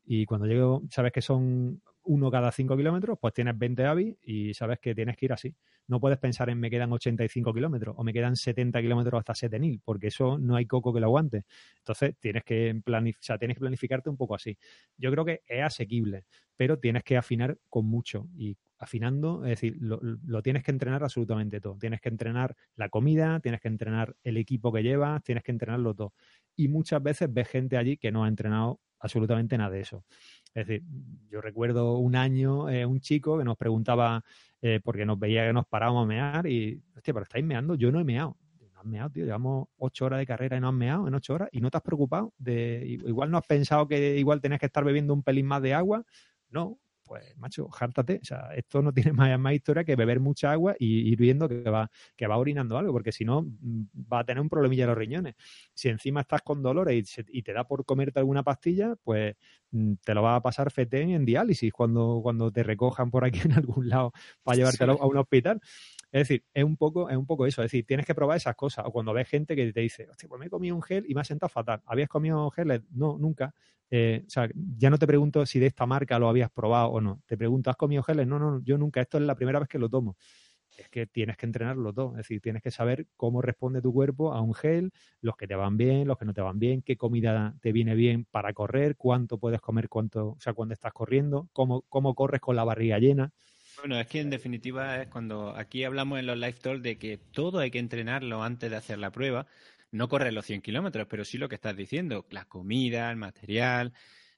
Y cuando llego, sabes que son uno cada cinco kilómetros, pues tienes 20 avis y sabes que tienes que ir así. No puedes pensar en me quedan 85 kilómetros o me quedan 70 kilómetros hasta 7000, porque eso no hay coco que lo aguante. Entonces tienes que, tienes que planificarte un poco así. Yo creo que es asequible, pero tienes que afinar con mucho y afinando, es decir, lo, lo, tienes que entrenar absolutamente todo. Tienes que entrenar la comida, tienes que entrenar el equipo que llevas, tienes que entrenarlo todo. Y muchas veces ves gente allí que no ha entrenado absolutamente nada de eso. Es decir, yo recuerdo un año eh, un chico que nos preguntaba, eh, porque nos veía que nos parábamos a mear y, hostia, pero estáis meando, yo no he meado. No has meado, tío, llevamos ocho horas de carrera y no has meado en ocho horas y no te has preocupado de, igual no has pensado que igual tenés que estar bebiendo un pelín más de agua. No, pues macho, jártate. O sea, esto no tiene *laughs* más, historia que beber mucha agua y ir viendo que va, que va orinando algo, porque si no, mm, va a tener un problemilla en los riñones. Si encima estás con dolores y, te da por comerte alguna pastilla, pues te lo va a pasar fetén en diálisis cuando, cuando te recojan por aquí *laughs* en algún lado para llevártelo a un hospital. Es decir, es un poco, es un poco eso. Es decir, tienes que probar esas cosas. O cuando ves gente que te dice, hostia, pues me he comido un gel y me ha sentado fatal. ¿Habías comido gel? No, nunca. Eh, o sea, ya no te pregunto si de esta marca lo habías probado o no. Te pregunto, ¿has comido geles? No, no, yo nunca. Esto es la primera vez que lo tomo. Es que tienes que entrenarlo todo. Es decir, tienes que saber cómo responde tu cuerpo a un gel, los que te van bien, los que no te van bien, qué comida te viene bien para correr, cuánto puedes comer, cuánto, o sea, cuando estás corriendo, cómo, cómo corres con la barriga llena. Bueno, es que en definitiva es cuando aquí hablamos en los live talks de que todo hay que entrenarlo antes de hacer la prueba no correr los 100 kilómetros, pero sí lo que estás diciendo, la comida, el material,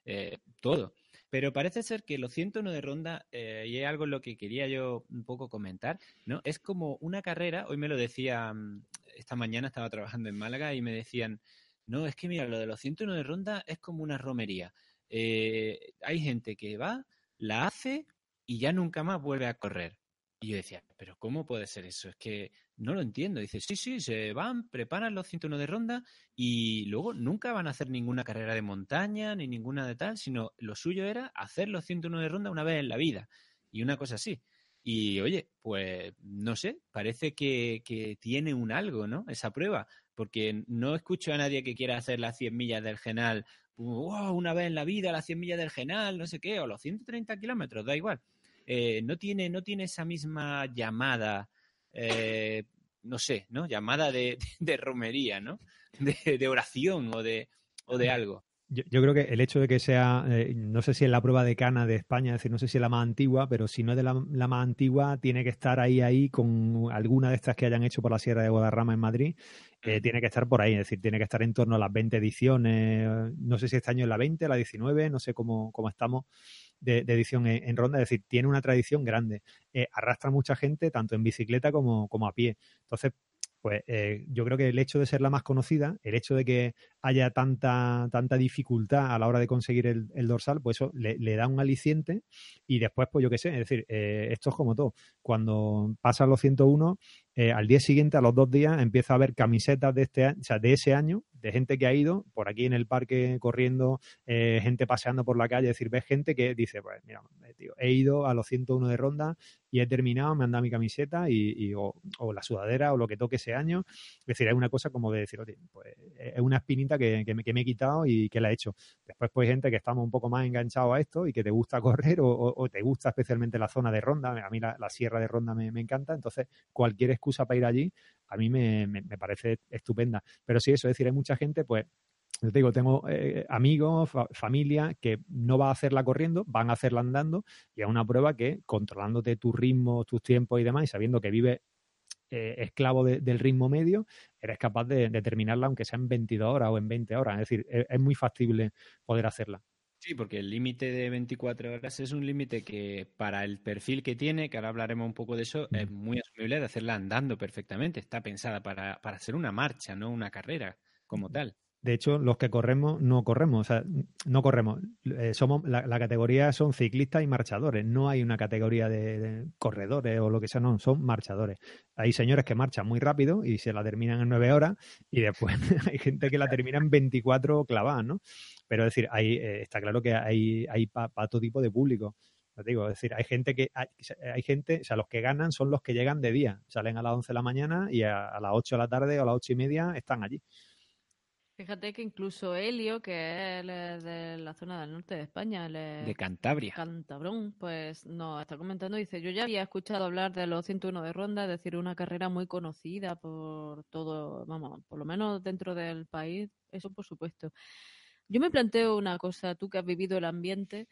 eh, todo. Pero parece ser que los 101 de ronda, eh, y es algo en lo que quería yo un poco comentar, ¿no? Es como una carrera, hoy me lo decía, esta mañana estaba trabajando en Málaga y me decían, no, es que mira, lo de los 101 de ronda es como una romería. Eh, hay gente que va, la hace y ya nunca más vuelve a correr. Y yo decía, pero ¿cómo puede ser eso? Es que no lo entiendo. Dice, sí, sí, se van, preparan los 101 de ronda y luego nunca van a hacer ninguna carrera de montaña ni ninguna de tal, sino lo suyo era hacer los 101 de ronda una vez en la vida y una cosa así. Y oye, pues no sé, parece que, que tiene un algo, ¿no? Esa prueba, porque no escucho a nadie que quiera hacer las 100 millas del Genal, una vez en la vida, las 100 millas del Genal, no sé qué, o los 130 kilómetros, da igual. Eh, no, tiene, no tiene esa misma llamada, eh, no sé, ¿no? Llamada de, *laughs* de romería, ¿no? De, de, oración o de, o de algo. Yo, yo, creo que el hecho de que sea, eh, no sé si es la prueba de cana de España, es decir, no sé si es la más antigua, pero si no es de la, la, más antigua, tiene que estar ahí, ahí con alguna de estas que hayan hecho por la Sierra de Guadarrama en Madrid, eh, tiene que estar por ahí, es decir, tiene que estar en torno a las 20 ediciones, no sé si este año es la 20, la 19, no sé cómo, cómo estamos, de, edición en, en, ronda, es decir, tiene una tradición grande, eh, arrastra mucha gente tanto en bicicleta como, como a pie. Entonces, pues eh, yo creo que el hecho de ser la más conocida, el hecho de que haya tanta, tanta dificultad a la hora de conseguir el, el dorsal, pues eso le, le, da un aliciente y después, pues yo qué sé, es decir, eh, esto es como todo. Cuando pasan los 101, eh, al día siguiente, a los dos días, empieza a haber camisetas de, este, o sea, de ese año de gente que ha ido por aquí en el parque corriendo, eh, gente paseando por la calle, es decir, ves gente que dice, pues mira, eh, tío, he ido a los 101 de ronda y he terminado, me han dado mi camiseta y, y o, o, la sudadera o lo que toque ese año. Es decir, es una cosa como de decir, oye, pues es una espinita que, me, he quitado y que la he hecho. Después, pues gente que estamos un poco más enganchados a esto y que te gusta *laughs* correr o, o te gusta especialmente la zona de ronda. A mí la, sierra de ronda me, encanta, entonces cualquier excusa para ir allí a mí me, me, parece estupenda. Pero sí, eso es decir, hay mucha gente, pues yo digo, tengo eh, amigos, fa familia que no va a hacerla corriendo, van a hacerla andando y es una prueba que controlándote tus ritmos, tus tiempos y demás y sabiendo que vives eh, esclavo de, del ritmo medio, eres capaz de, de, terminarla aunque sea en 22 horas o en 20 horas. Es decir, es, es muy factible poder hacerla. Sí, porque el límite de 24 horas es un límite que para el perfil que tiene, que ahora hablaremos un poco de eso, es muy asumible de hacerla andando perfectamente. Está pensada para, para hacer una marcha, no una carrera como tal. De hecho, los que corremos no corremos, o sea, no corremos. Eh, somos la, categoría son ciclistas y marchadores. No hay una categoría de, corredores o lo que sea, no, son marchadores. Hay señores que marchan muy rápido y se la terminan en nueve horas y después *laughs* hay gente que la termina en 24 clavadas, ¿no? Pero es decir, hay, eh, está claro que hay, hay para pa todo tipo de público. Te digo, es decir, hay gente que hay, hay, gente, o sea, los que ganan son los que llegan de día, salen a las 11 de la mañana y a, a las 8 de la tarde o a las 8 y media están allí. Fíjate que incluso Helio, que es de la zona del norte de España, de Cantabria. Cantabrón, pues nos está comentando, dice, yo ya había escuchado hablar de los 101 de ronda, es decir, una carrera muy conocida por todo, vamos, por lo menos dentro del país, eso por supuesto. Yo me planteo una cosa, tú que has vivido el ambiente,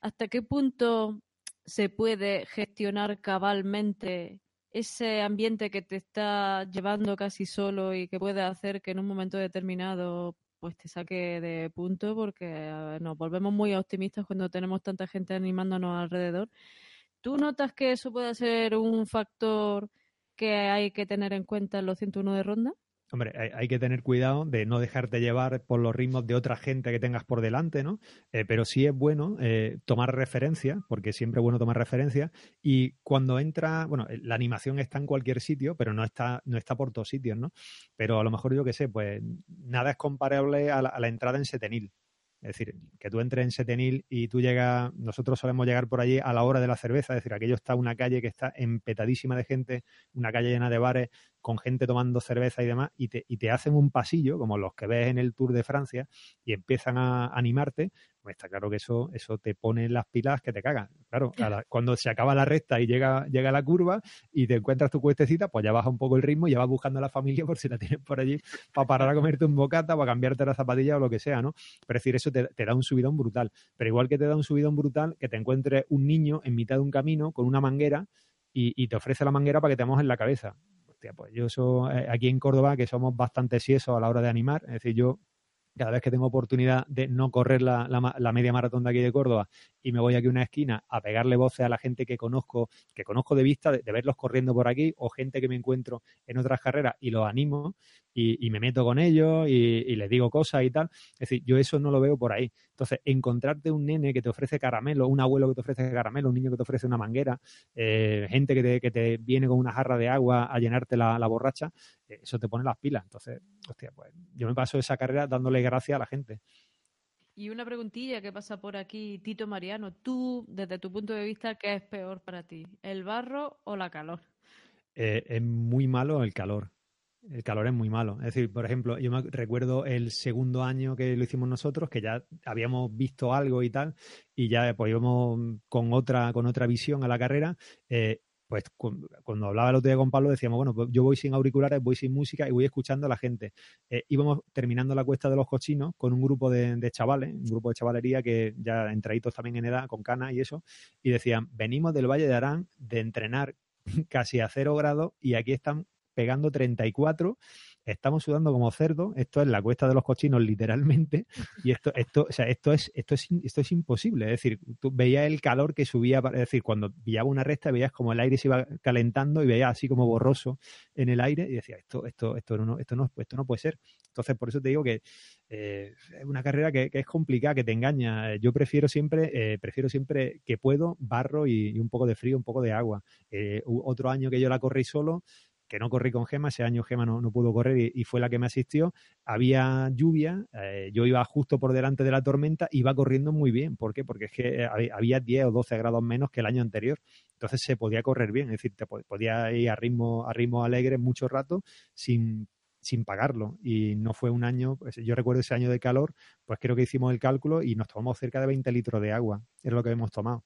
¿hasta qué punto se puede gestionar cabalmente ese ambiente que te está llevando casi solo y que puede hacer que en un momento determinado pues te saque de punto porque nos volvemos muy optimistas cuando tenemos tanta gente animándonos alrededor. ¿Tú notas que eso puede ser un factor que hay que tener en cuenta en los 101 de ronda? Hombre, hay, que tener cuidado de no dejarte llevar por los ritmos de otra gente que tengas por delante, ¿no? Eh, pero sí es bueno eh, tomar referencia, porque siempre es bueno tomar referencia. Y cuando entra, bueno, la animación está en cualquier sitio, pero no está, no está por todos sitios, ¿no? Pero a lo mejor yo qué sé, pues nada es comparable a la, a la entrada en Setenil. Es decir, que tú entres en Setenil y tú llegas, nosotros solemos llegar por allí a la hora de la cerveza, es decir, aquello está una calle que está empetadísima de gente, una calle llena de bares, con gente tomando cerveza y demás, y te, y te hacen un pasillo, como los que ves en el Tour de Francia, y empiezan a animarte, pues está claro que eso, eso te pone las pilas que te cagan. Claro, la, *laughs* cuando se acaba la recta y llega, llega la curva y te encuentras tu cuestecita, pues ya baja un poco el ritmo y ya vas buscando a la familia por si la tienes por allí para parar a comerte un bocata, para cambiarte la zapatilla o lo que sea, ¿no? Pero es decir, eso te, te da un subidón brutal. Pero igual que te da un subidón brutal, que te encuentres un niño en mitad de un camino con una manguera y, y te ofrece la manguera para que te mojes la cabeza hostia, pues yo soy eh, aquí en Córdoba, que somos bastante siesos a la hora de animar, es decir, yo cada vez que tengo oportunidad de no correr la, media maratón de aquí de Córdoba y me voy aquí a una esquina a pegarle voces a la gente que conozco, que conozco de vista, de, de verlos corriendo por aquí, o gente que me encuentro en otras carreras y los animo, y, me meto con ellos y, les digo cosas y tal. Es decir, yo eso no lo veo por ahí. Entonces, encontrarte un nene que te ofrece caramelo, un abuelo que te ofrece caramelo, un niño que te ofrece una manguera, eh, gente que te, que te, viene con una jarra de agua a llenarte la, borracha, eh, eso te pone las pilas. Entonces, hostia, pues yo me paso esa carrera dándole gracias a la gente. Y una preguntilla que pasa por aquí, Tito Mariano. Tú, desde tu punto de vista, ¿qué es peor para ti? ¿El barro o la calor? Eh, es muy malo el calor. El calor es muy malo. Es decir, por ejemplo, yo me recuerdo el segundo año que lo hicimos nosotros, que ya habíamos visto algo y tal, y ya pues íbamos con otra, con otra visión a la carrera. Eh, pues cuando hablaba el otro día con Pablo decíamos, bueno, pues yo voy sin auriculares, voy sin música y voy escuchando a la gente. Eh, íbamos terminando la cuesta de los cochinos con un grupo de, chavales, un grupo de chavalería que ya entraditos también en edad, con canas y eso, y decían, venimos del Valle de Arán de entrenar *laughs* casi a cero grados y aquí están pegando 34 estamos sudando como cerdo, esto es la cuesta de los cochinos literalmente, y esto, esto, o sea, esto es, esto es, esto es imposible. Es decir, tú veías el calor que subía, es decir, cuando pillaba una recta veías como el aire se iba calentando y veías así como borroso en el aire y decías, esto, esto, esto no, esto no, esto no puede ser. Entonces, por eso te digo que eh, es una carrera que, es complicada, que te engaña. Yo prefiero siempre, eh, prefiero siempre que puedo barro y, un poco de frío, un poco de agua. Eh, otro año que yo la corrí solo, que no corrí con Gema, ese año Gema no, pudo correr y, fue la que me asistió. Había lluvia, eh, yo iba justo por delante de la tormenta, iba corriendo muy bien. ¿Por qué? Porque es que eh, había 10 o 12 grados menos que el año anterior. Entonces se podía correr bien, es decir, te podía ir a ritmo, a ritmo alegre mucho rato sin sin pagarlo y no fue un año, pues yo recuerdo ese año de calor, pues creo que hicimos el cálculo y nos tomamos cerca de 20 litros de agua, es lo que hemos tomado.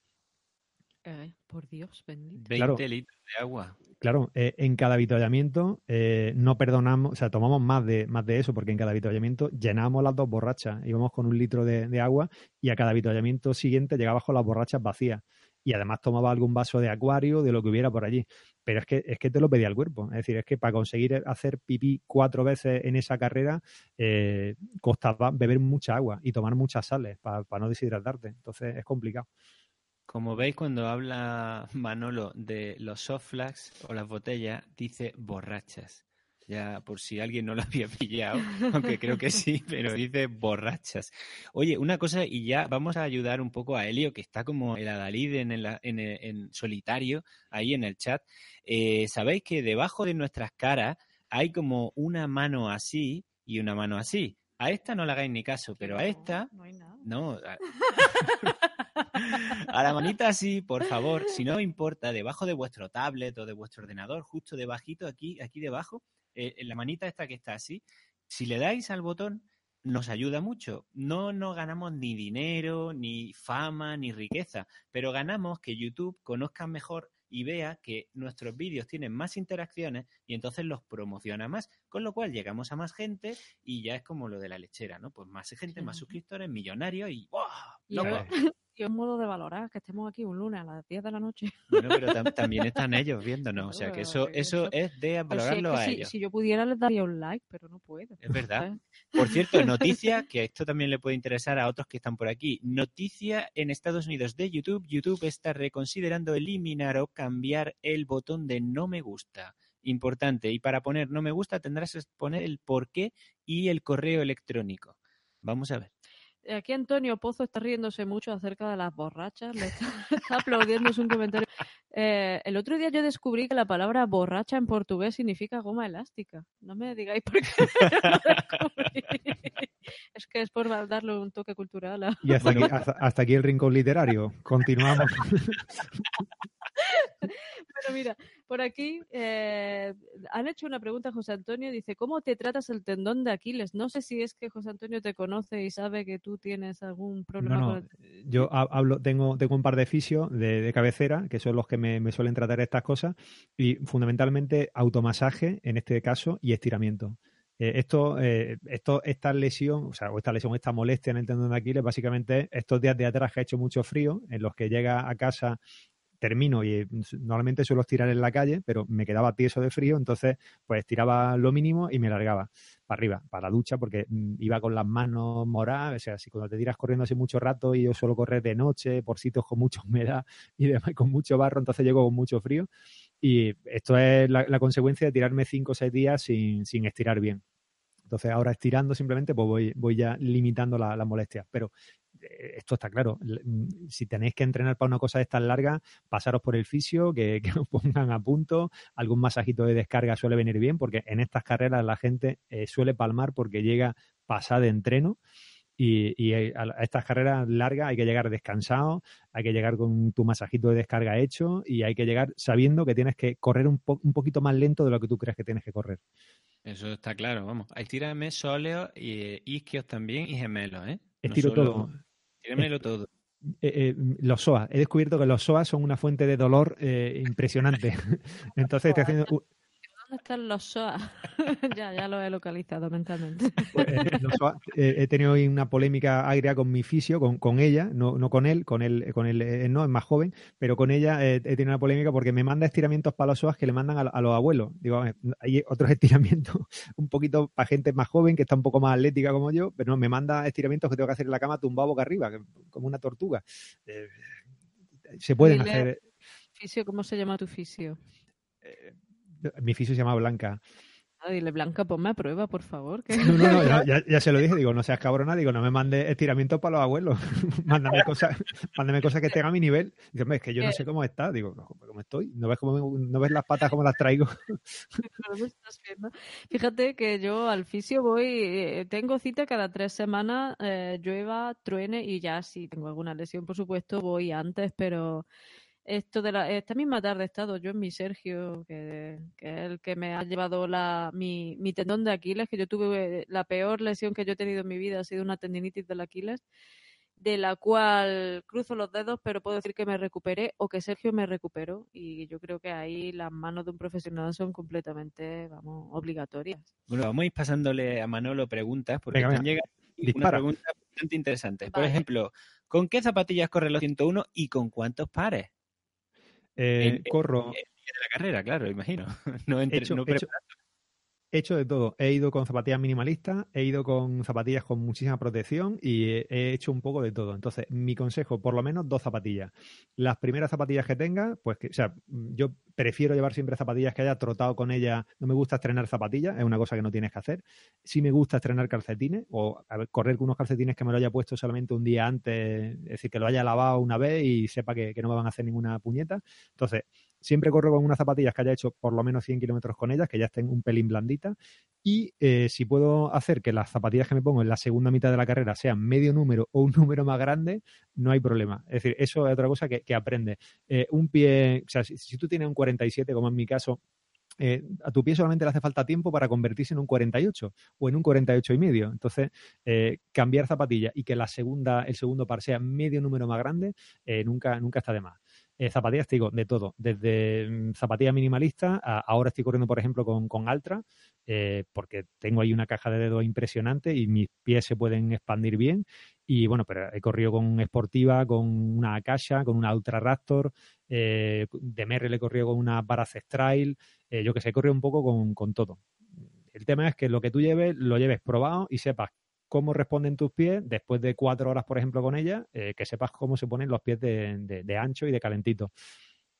Por Dios, bendito. 20 litros de agua. Claro, eh, en cada avituallamiento eh, no perdonamos, o sea, tomamos más de, más de eso, porque en cada avituallamiento llenábamos las dos borrachas, íbamos con un litro de, agua y a cada avituallamiento siguiente llegabas con las borrachas vacías. Y además tomaba algún vaso de acuario, de lo que hubiera por allí. Pero es que, es que te lo pedía el cuerpo. Es decir, es que para conseguir hacer pipí cuatro veces en esa carrera, eh, costaba beber mucha agua y tomar muchas sales para no deshidratarte. Entonces es complicado. Como veis, cuando habla Manolo de los soft flags o las botellas, dice borrachas. Ya por si alguien no lo había *laughs* pillado, aunque creo que sí, pero dice borrachas. Oye, una cosa, y ya vamos a ayudar un poco a Helio, que está como el Adalid en, en, solitario ahí en el chat. Eh, Sabéis que debajo de nuestras caras hay como una mano así y una mano así. A esta no le hagáis ni caso, pero a esta. No, hay nada. no a *laughs* *laughs* *laughs* la manita así, por favor, si no importa, debajo de vuestro tablet o de vuestro ordenador, justo debajito, aquí, aquí debajo, eh, en la manita esta que está así, si le dais al botón, nos ayuda mucho. No nos ganamos ni dinero, ni fama, ni riqueza, pero ganamos que YouTube conozca mejor y vea que nuestros vídeos tienen más interacciones y entonces los promociona más, con lo cual llegamos a más gente y ya es como lo de la lechera, ¿no? Pues más gente, más suscriptores, millonarios y un modo de valorar que estemos aquí un lunes a las 10 de la noche. Bueno, pero *laughs* también están ellos viéndonos, o sea que eso, eso es de valorarlo a ellos. Si, yo pudiera les daría un like, pero no puedo. Es verdad. Por cierto, *laughs* noticia, que esto también le puede interesar a otros que están por aquí. Noticia en Estados Unidos de YouTube. YouTube está reconsiderando eliminar o cambiar el botón de no me gusta importante. Y para poner no me gusta tendrás que poner el por qué y el correo electrónico. Vamos a ver. Aquí Antonio Pozo está riéndose mucho acerca de las borrachas, le está, *laughs* aplaudiendo un comentario. Eh, el otro día yo descubrí que la palabra borracha en portugués significa goma elástica. No me digáis por qué *laughs* Es que es por darle un toque cultural. Y hasta, aquí, *laughs* hasta aquí el rincón literario. Continuamos. Bueno, mira, por aquí eh, han hecho una pregunta a José Antonio. Dice, ¿cómo te tratas el tendón de Aquiles? No sé si es que José Antonio te conoce y sabe que tú tienes algún problema. No, no. Yo hablo, tengo, tengo un par de fisios de, cabecera, que son los que me, suelen tratar estas cosas, y fundamentalmente automasaje, en este caso, y estiramiento. Eh, esto, eh, esto, esta lesión, o sea, o esta lesión, esta molestia en el tendón de Aquiles, básicamente estos días de atrás que ha hecho mucho frío, en los que llega a casa termino y normalmente suelo estirar en la calle, pero me quedaba tieso de frío, entonces pues estiraba lo mínimo y me largaba para arriba, para la ducha, porque mm, iba con las manos moradas, o sea, si cuando te tiras corriendo así mucho rato y yo suelo correr de noche por sitios con mucha humedad *laughs* y demás, con mucho barro, entonces llego con mucho frío y esto es la, consecuencia de tirarme cinco o seis días sin, sin estirar bien. Entonces ahora estirando simplemente, pues voy, voy ya limitando las la molestias. Pero eh, esto está claro. Mm, si tenéis que entrenar para una cosa de estas largas, pasaros por el fisio, que, *laughs* os pongan a punto. Algún masajito de descarga suele venir bien, porque en estas carreras la gente eh, suele palmar porque llega pasada de entreno. Y, a estas carreras largas hay que llegar descansado, hay que llegar con tu masajito de descarga hecho y hay que llegar sabiendo que tienes que correr un, un poquito más lento de lo que tú crees que tienes que correr. Eso está claro, vamos. Hay tírame sóleos y isquios también y gemelos, ¿eh? Estiro todo. Tíramelo todo. Eh, eh, los SOA. He descubierto que los SOA son una fuente de dolor eh, impresionante. *laughs* Entonces estoy haciendo ¿Dónde están los SOA? *laughs* ya, ya lo he localizado mentalmente. Pues, eh, eh, he tenido hoy una polémica agria con mi fisio, con, con ella, no, no con él, con él, con él eh, no, es más joven, pero con ella he tenido una polémica porque me manda estiramientos para los SOA que le mandan a, los abuelos. Digo, hay otros *laughs* estiramientos un poquito para gente más joven que está un poco más atlética como yo, pero no, me manda estiramientos que tengo que hacer en la cama tumbado boca arriba, como una tortuga. se pueden hacer. Fisio, ¿Cómo se llama tu fisio? Mi fisio se llama Blanca. Ah, dile, Blanca, ponme a prueba, por favor. No, no, no, *laughs* ya, se lo dije, digo, no seas cabrona, digo, no me mande estiramientos para los abuelos, *laughs* mándame cosas, mándame cosas que tengan a mi nivel. Digo, es que yo no sé cómo está, digo, ¿cómo estoy? ¿No ves, cómo, no ves las patas como las traigo? *laughs* Fíjate que yo al fisio voy, eh, tengo cita cada tres semanas, eh, llueva, truene y ya si tengo alguna lesión, por supuesto, voy antes, pero esto de la, esta misma tarde he estado yo en mi Sergio, que, es el que me ha llevado la, mi, mi, tendón de Aquiles, que yo tuve la peor lesión que yo he tenido en mi vida, ha sido una tendinitis del Aquiles, de la cual cruzo los dedos, pero puedo decir que me recuperé o que Sergio me recuperó. Y yo creo que ahí las manos de un profesional son completamente, vamos, obligatorias. Bueno, vamos a ir pasándole a Manolo preguntas, porque Venga, llegan unas preguntas bastante interesantes. Por ejemplo, ¿con qué zapatillas corre los 101 y con cuántos pares? Eh, corro. de la carrera, claro, imagino. *laughs* No, entre, hecho, He hecho de todo. He ido con zapatillas minimalistas, he ido con zapatillas con muchísima protección y he hecho un poco de todo. Entonces, mi consejo, por lo menos dos zapatillas. Las primeras zapatillas que tenga, pues que, o sea, yo prefiero llevar siempre zapatillas que haya trotado con ellas. No me gusta estrenar zapatillas, es una cosa que no tienes que hacer. Sí me gusta estrenar calcetines o correr con unos calcetines que me lo haya puesto solamente un día antes, es decir, que lo haya lavado una vez y sepa que, que no me van a hacer ninguna puñeta. Entonces, Siempre corro con unas zapatillas que haya hecho por lo menos 100 kilómetros con ellas, que ya estén un pelín blanditas. Y eh, si puedo hacer que las zapatillas que me pongo en la segunda mitad de la carrera sean medio número o un *laughs* número más grande, no hay problema. Es decir, eso es otra cosa que, aprende. Eh, un pie, o sea, si, tú tienes un 47, como en mi caso, eh, a tu pie solamente le hace falta tiempo para convertirse en un 48 o en un 48 y medio. Entonces, cambiar zapatilla y que la segunda, el segundo par sea medio número más grande, nunca, nunca está de más. Eh, te digo, de todo, desde mm, zapatillas minimalistas, ahora estoy corriendo, por ejemplo, con, con Altra, eh, porque tengo ahí una caja de dedos impresionante y mis pies se pueden expandir bien. Y bueno, pero he corrido con Sportiva, con una Akasha, con una Ultra Raptor, eh, de Merrell he corrido con una Paracet Trail, eh, yo que sé, he corrido un poco con, con todo. El tema es que lo que tú lleves, lo lleves probado y sepas cómo responden tus pies después de cuatro horas, por ejemplo, con ella, eh, que sepas cómo se ponen los pies de, ancho y de calentito.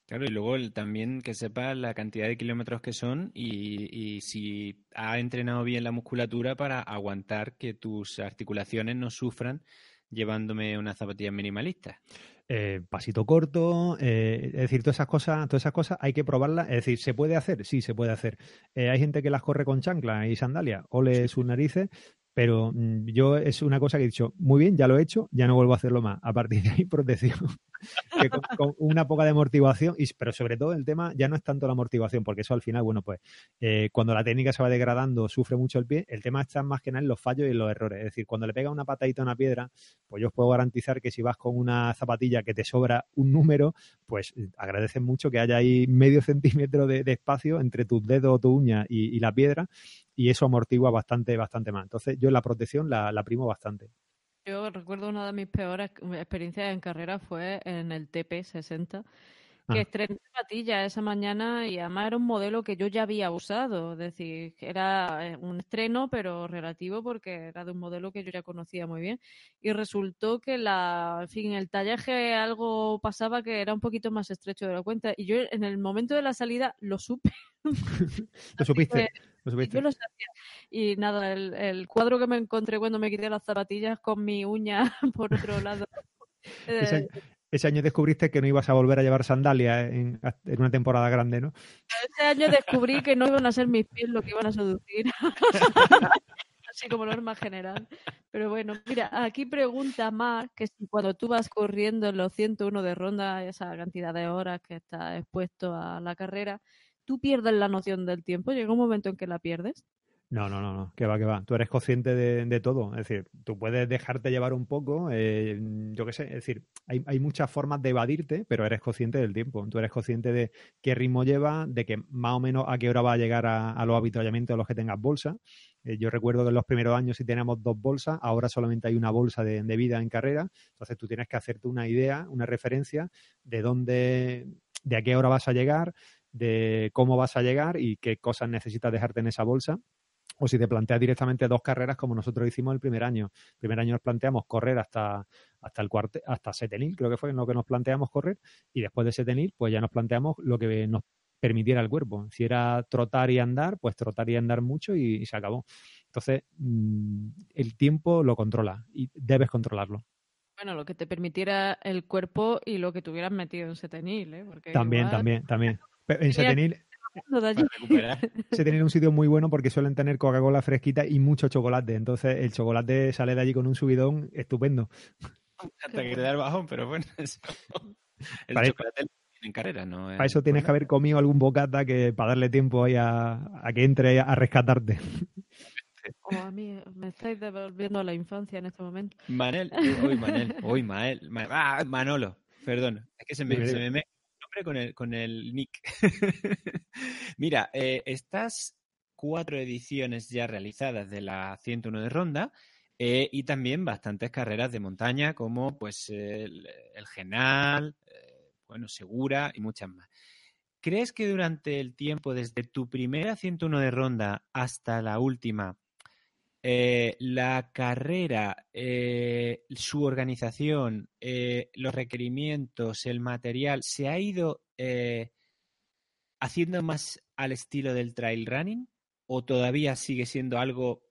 Claro, y luego también que sepas la cantidad de kilómetros que son y, si ha entrenado bien la musculatura para aguantar que tus articulaciones no sufran llevándome una zapatilla minimalista. Eh, pasito corto, eh, es decir, todas esas cosas, todas esas cosas hay que probarlas. Es decir, ¿se puede hacer? Sí, se puede hacer. hay gente que las corre con chancla y sandalia, ole sus narices, pero mm, yo es una cosa que he dicho, muy bien, ya lo he hecho, ya no vuelvo a hacerlo más. A partir de ahí, *laughs* protección. Con, una poca de amortiguación, y, pero sobre todo el tema ya no es tanto la amortiguación, porque eso al final, bueno, pues eh, cuando la técnica se va degradando, sufre mucho el pie, el tema está más que nada en los fallos y en los errores. Es decir, cuando le pega una patadita a una piedra, pues yo os puedo garantizar que si vas con una zapatilla que te sobra un número, pues agradeces mucho que haya ahí medio *laughs* centímetro de, espacio entre tus dedos o tu uña y la piedra y eso amortigua bastante, bastante más. Entonces, yo la protección la primo bastante. Yo recuerdo una de mis peores experiencias en carrera fue en el TP60 que ah. estrené patilla esa mañana y además era un modelo que yo ya había usado, es decir, era eh, un estreno pero relativo porque era de un modelo que yo ya conocía muy bien y resultó que la, en fin, el tallaje algo pasaba que era un poquito más estrecho de la cuenta y yo en el momento de la salida lo supe. *laughs* lo *laughs* supiste. ¿Lo supiste? Yo lo sabía. Y nada, el, el cuadro que me encontré cuando me quité las zapatillas con mi uña *laughs* por otro lado. *laughs* Ese, Eh, ese año descubriste que no ibas a volver a llevar sandalias en, en una temporada grande, ¿no? Ese año descubrí que no iban a ser mis pies lo que iban a seducir. *laughs* Así como norma general. Pero bueno, mira, aquí pregunta Mar que si cuando tú vas corriendo en los 101 de ronda, esa cantidad de horas que estás expuesto a la carrera, ¿tú pierdes la noción del tiempo? ¿Llega un momento en que la pierdes? No, no, no, no, que va, que va. Tú eres consciente de, todo. Es decir, tú puedes dejarte llevar un poco, eh, yo qué sé, es decir, hay, hay muchas formas de evadirte, pero eres consciente del tiempo. Tú eres consciente de qué ritmo lleva, de que más o menos a qué hora va a llegar a, a los avituallamientos a los que tengas bolsa. Eh, yo recuerdo que en los primeros años sí teníamos dos bolsas, ahora solamente hay una bolsa de, de vida en carrera. Entonces tú tienes que hacerte una idea, una referencia de dónde, de a qué hora vas a llegar, de cómo vas a llegar y qué cosas necesitas dejarte en esa bolsa o si te planteas directamente dos carreras como nosotros hicimos el primer año. El primer año nos planteamos correr hasta, hasta el cuarte, hasta Setenil, creo que fue en lo que nos planteamos correr, y después de Setenil, pues ya nos planteamos lo que nos permitiera el cuerpo. Si era trotar y andar, pues trotar y andar mucho y, y se acabó. Entonces, mmm, el tiempo lo controla y debes controlarlo. Bueno, lo que te permitiera el cuerpo y lo que tuvieras metido en Setenil, ¿eh? Porque También, igual- también, también. Pero en recuperar. *laughs* se tiene un sitio muy bueno porque suelen tener Coca-Cola fresquita y mucho chocolate. Entonces el chocolate sale de allí con un subidón estupendo. Hasta que te da el bajón, pero bueno. *laughs* eso- El Para- chocolate en carrera, ¿no? Para eso tienes que haber comido algún bocata que para darle tiempo ahí a, a que entre a rescatarte. Oh, a mí me estáis devolviendo a la infancia en este momento. Manel, uy, Manel, uy, Mael, Ma- ah, Manolo, perdón, es que se me, se me con el, con el nick. *laughs* Mira, eh, estas cuatro ediciones ya realizadas de la 101 de Ronda eh, y también bastantes carreras de montaña como pues el, el Genal, eh, bueno, Segura y muchas más. ¿Crees que durante el tiempo, desde tu primera 101 de Ronda hasta la última, eh, la carrera, eh, su organización, eh, los requerimientos, el material, se ha ido haciendo más al estilo del trail running o todavía sigue siendo algo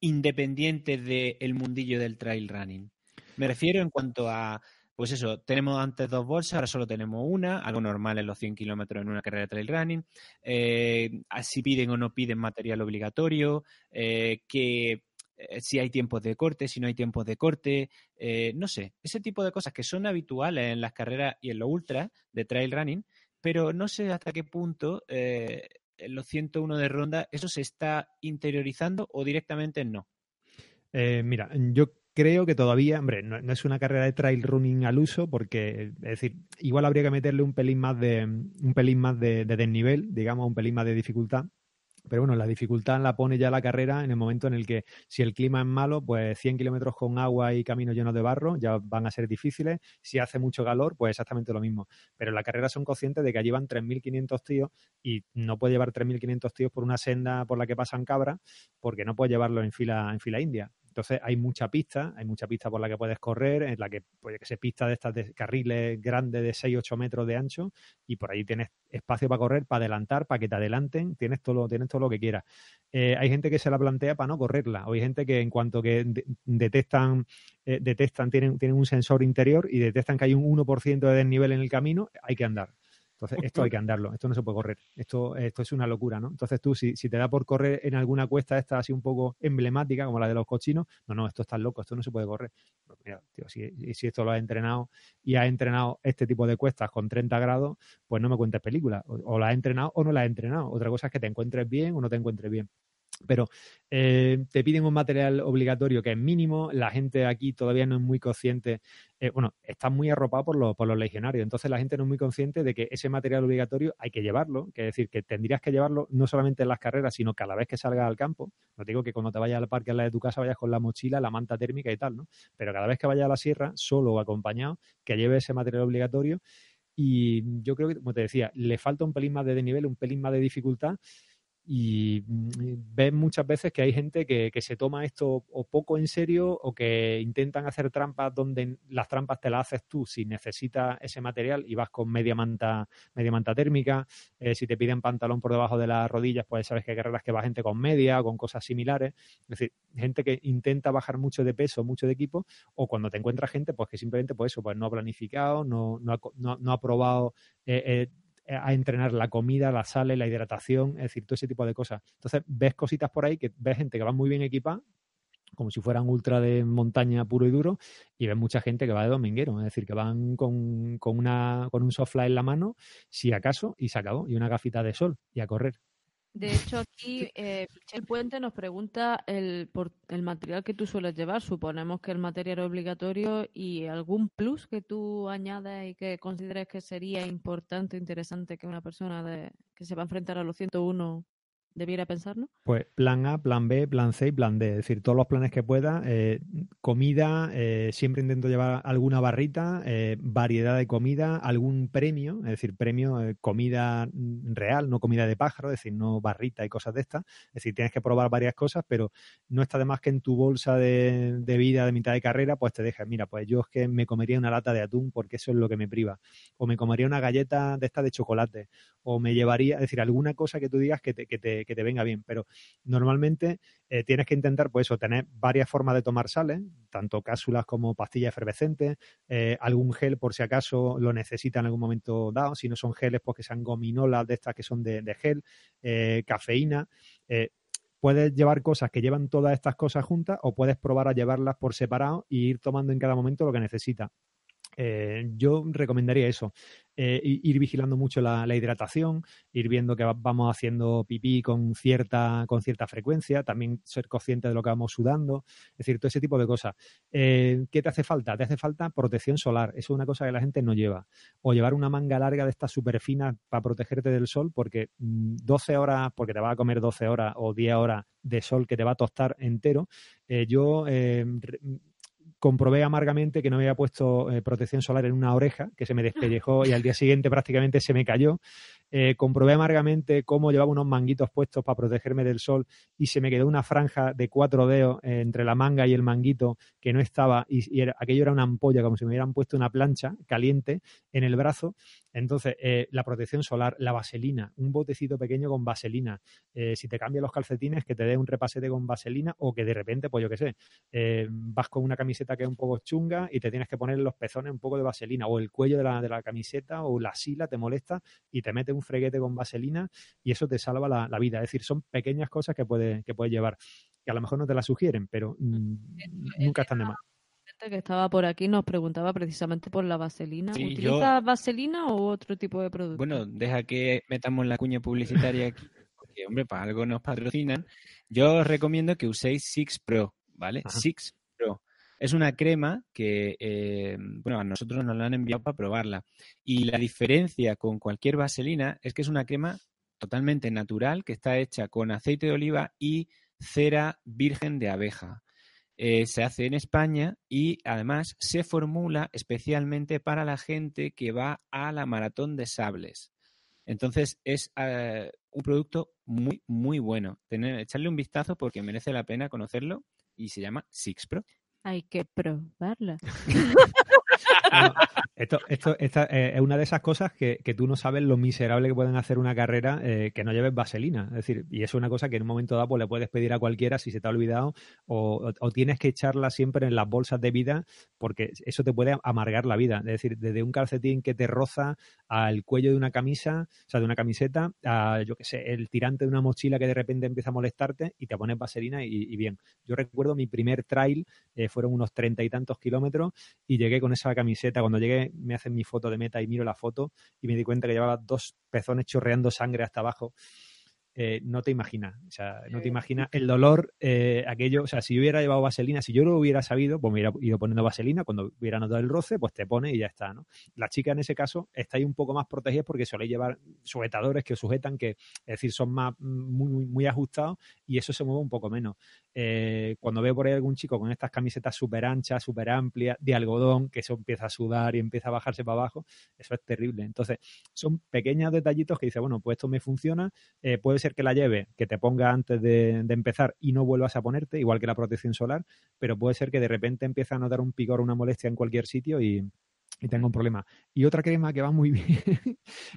independiente del mundillo del trail running? Me refiero en cuanto a, pues eso, tenemos antes dos bolsas, ahora solo tenemos una, algo normal en los 100 kilómetros en una carrera de trail running, eh, si piden o no piden material obligatorio, eh, que eh, si hay tiempos de corte, si no hay tiempos de corte, eh, no sé, ese tipo de cosas que son habituales en las carreras y en los ultras de trail running, pero no sé hasta qué punto en los 101 de ronda eso se está interiorizando o directamente no. Mira, yo creo que todavía, hombre, no, es una carrera de trail running al uso, porque, es decir, igual habría que meterle un pelín más de un pelín más de, de desnivel, digamos, un pelín más de dificultad. Pero bueno, la dificultad la pone ya la carrera en el momento en el que si el clima es malo, pues 100 kilómetros con agua y caminos llenos de barro ya van a ser difíciles. Si hace mucho calor, pues exactamente lo mismo. Pero en la carrera son conscientes de que allí van 3.500 tíos y no puede llevar 3.500 tíos por una senda por la que pasan cabras porque no puede llevarlo en fila, en fila india. Entonces hay mucha pista, hay mucha pista por la que puedes correr, en la que, pues, que se pista de estas de carriles grandes de 6-8 metros de ancho y por ahí tienes espacio para correr, para adelantar, para que te adelanten, tienes todo, tienes todo lo que quieras. Eh, hay gente que se la plantea para no correrla, o hay gente que en cuanto que de- detectan, eh, detectan tienen, tienen un sensor interior y detectan que hay un 1% de desnivel en el camino, hay que andar. Entonces, esto hay que andarlo, esto no se puede correr, esto, esto es una locura, ¿no? Entonces tú, si, si te da por correr en alguna cuesta esta así un poco emblemática, como la de los cochinos, no, no, esto está loco, esto no se puede correr. Pues mira, tío, si, si esto lo has entrenado y has entrenado este tipo de cuestas con 30 grados, pues no me cuentes películas. O, o la has entrenado o no la has entrenado. Otra cosa es que te encuentres bien o no te encuentres bien. Pero eh, te piden un material obligatorio que es mínimo, la gente aquí todavía no es muy consciente, eh, bueno, está muy arropado por, los por los legionarios, entonces la gente no es muy consciente de que ese material obligatorio hay que llevarlo, que es decir, que tendrías que llevarlo no solamente en las carreras, sino cada vez que salgas al campo. No te digo que cuando te vayas al parque al lado de tu casa vayas con la mochila, la manta térmica y tal, ¿no? Pero cada vez que vayas a la sierra, solo o acompañado, que lleve ese material obligatorio. Y yo creo que, como te decía, le falta un pelín más de desnivel, un pelín más de dificultad y mm, ves muchas veces que hay gente que, que, se toma esto o poco en serio o que intentan hacer trampas donde las trampas te las haces tú si necesitas ese material y vas con media manta, media manta térmica. Eh, si te piden pantalón por debajo de las rodillas, pues sabes que hay carreras que va gente con media o con cosas similares. Es decir, gente que intenta bajar mucho de peso, mucho de equipo, o cuando te encuentras gente, pues que simplemente, pues eso, pues no ha planificado, no, no, ha, no, no ha probado eh, eh, a entrenar la comida, la sal, la hidratación, es decir, todo ese tipo de cosas. Entonces, ves cositas por ahí que ves gente que va muy bien equipada, como si fueran ultra de montaña puro y duro, y ves mucha gente que va de dominguero, es decir, que van con, con, una, con un sofá en la mano, si acaso, y se acabó, y una gafita de sol, y a correr. De hecho, aquí eh, Michel Puente nos pregunta el, por el material que tú sueles llevar. Suponemos que el material obligatorio y algún plus que tú añades y que consideres que sería importante interesante que una persona de, que se va a enfrentar a los 101 debiera pensarlo? Pues plan A, plan B, plan C y plan D. Es decir, todos los planes que pueda. Eh, comida, eh, siempre intento llevar alguna barrita, eh, variedad de comida, algún premio, es decir, premio, comida real, no comida de pájaro, es decir, no barrita y cosas de estas. Es decir, tienes que probar varias cosas, pero no está de más que en tu bolsa de, de vida de mitad de carrera, pues te dejes, mira, pues yo es que me comería una lata de atún porque eso es lo que me priva. O me comería una galleta de esta de chocolate. O me llevaría, es decir, alguna cosa que tú digas que te, que te que te venga bien. Pero normalmente eh, tienes que intentar, pues eso, tener varias formas de tomar sales, tanto cápsulas como pastillas efervescentes, eh, algún gel por si acaso lo necesita en algún momento dado, si no son geles, pues que sean gominolas de estas que son de, de gel, eh, cafeína. Puedes llevar cosas que llevan todas estas cosas juntas o puedes probar a llevarlas por separado y ir tomando en cada momento lo que necesitas. Eh, yo recomendaría eso, eh, ir vigilando mucho la, hidratación, ir viendo que vamos haciendo pipí con cierta, con cierta frecuencia, también ser consciente de lo que vamos sudando, es decir, todo ese tipo de cosas. Eh, ¿Qué te hace falta? Te hace falta protección solar, eso es una cosa que la gente no lleva. O llevar una manga larga de estas súper finas para protegerte del sol, porque 12 mm, horas, porque te va a comer 12 horas o 10 horas de sol que te va a tostar entero, yo comprobé amargamente que no había puesto eh, protección solar en una oreja, que se me despellejó y al día siguiente prácticamente se me cayó. Eh, comprobé amargamente cómo llevaba unos manguitos puestos para protegerme del sol y se me quedó una franja de cuatro dedos eh, entre la manga y el manguito que no estaba y, era, aquello era una ampolla, como si me hubieran puesto una plancha caliente en el brazo. Entonces, eh, la protección solar, la vaselina, un botecito pequeño con vaselina. Si te cambian los calcetines, que te dé un repasete con vaselina o que de repente, pues yo qué sé, vas con una camiseta que es un poco chunga y te tienes que poner en los pezones un poco de vaselina o el cuello de la, de la camiseta o la sila te molesta y te metes un freguete con vaselina y eso te salva la, la vida. Es decir, son pequeñas cosas que puedes que puede llevar, que a lo mejor no te las sugieren, pero mmm, nunca están de más que estaba por aquí nos preguntaba precisamente por la vaselina. Sí, ¿Utilizas yo... vaselina o otro tipo de producto? Bueno, deja que metamos la cuña publicitaria aquí, porque, hombre, para algo nos patrocinan. Yo os recomiendo que uséis Six Pro, ¿vale? Ajá. Six Pro. Es una crema que, eh, bueno, a nosotros nos la han enviado para probarla. Y la diferencia con cualquier vaselina es que es una crema totalmente natural, que está hecha con aceite de oliva y cera virgen de abeja eh, se hace en España y además se formula especialmente para la gente que va a la maratón de sables. Entonces es uh, un producto muy, muy bueno. Tener, echarle un vistazo porque merece la pena conocerlo y se llama Six Pro. Hay que probarla. *laughs* Esto, esto, esta eh, es una de esas cosas que, que, tú no sabes lo miserable que pueden hacer una carrera eh, que no lleves vaselina. Es decir, y es una cosa que en un momento dado pues, le puedes pedir a cualquiera si se te ha olvidado o, o, tienes que echarla siempre en las bolsas de vida porque eso te puede amargar la vida. Es decir, desde un calcetín que te roza al cuello de una camisa, o sea, de una camiseta, a, yo qué sé, el tirante de una mochila que de repente empieza a molestarte y te pones vaselina y, y bien. Yo recuerdo mi primer trail, eh, fueron unos treinta y tantos kilómetros y llegué con esa camiseta. Cuando llegué me hacen mi foto de meta y miro la foto y me di cuenta que llevaba dos pezones chorreando sangre hasta abajo. Eh, no te imaginas, o sea, no te imaginas *laughs* el dolor, eh, aquello, o sea, si yo hubiera llevado vaselina, si yo lo hubiera sabido, pues me hubiera ido poniendo vaselina, cuando hubiera notado el roce, pues te pone y ya está, ¿no? La chica en ese caso está ahí un poco más protegida porque suele llevar sujetadores que sujetan, que es decir, son más muy, muy, muy ajustados y eso se mueve un poco menos. Eh, cuando veo por ahí algún chico con estas camisetas súper anchas, súper amplias, de algodón, que eso empieza a sudar y empieza a bajarse para abajo, eso es terrible. Entonces, son pequeños detallitos que dice, bueno, pues esto me funciona, eh, puede ser que la lleve, que te ponga antes de, empezar y no vuelvas a ponerte, igual que la protección solar, pero puede ser que de repente empiece a notar un picor, una molestia en cualquier sitio y, y tengo un problema. Y otra crema que va muy *laughs* bien,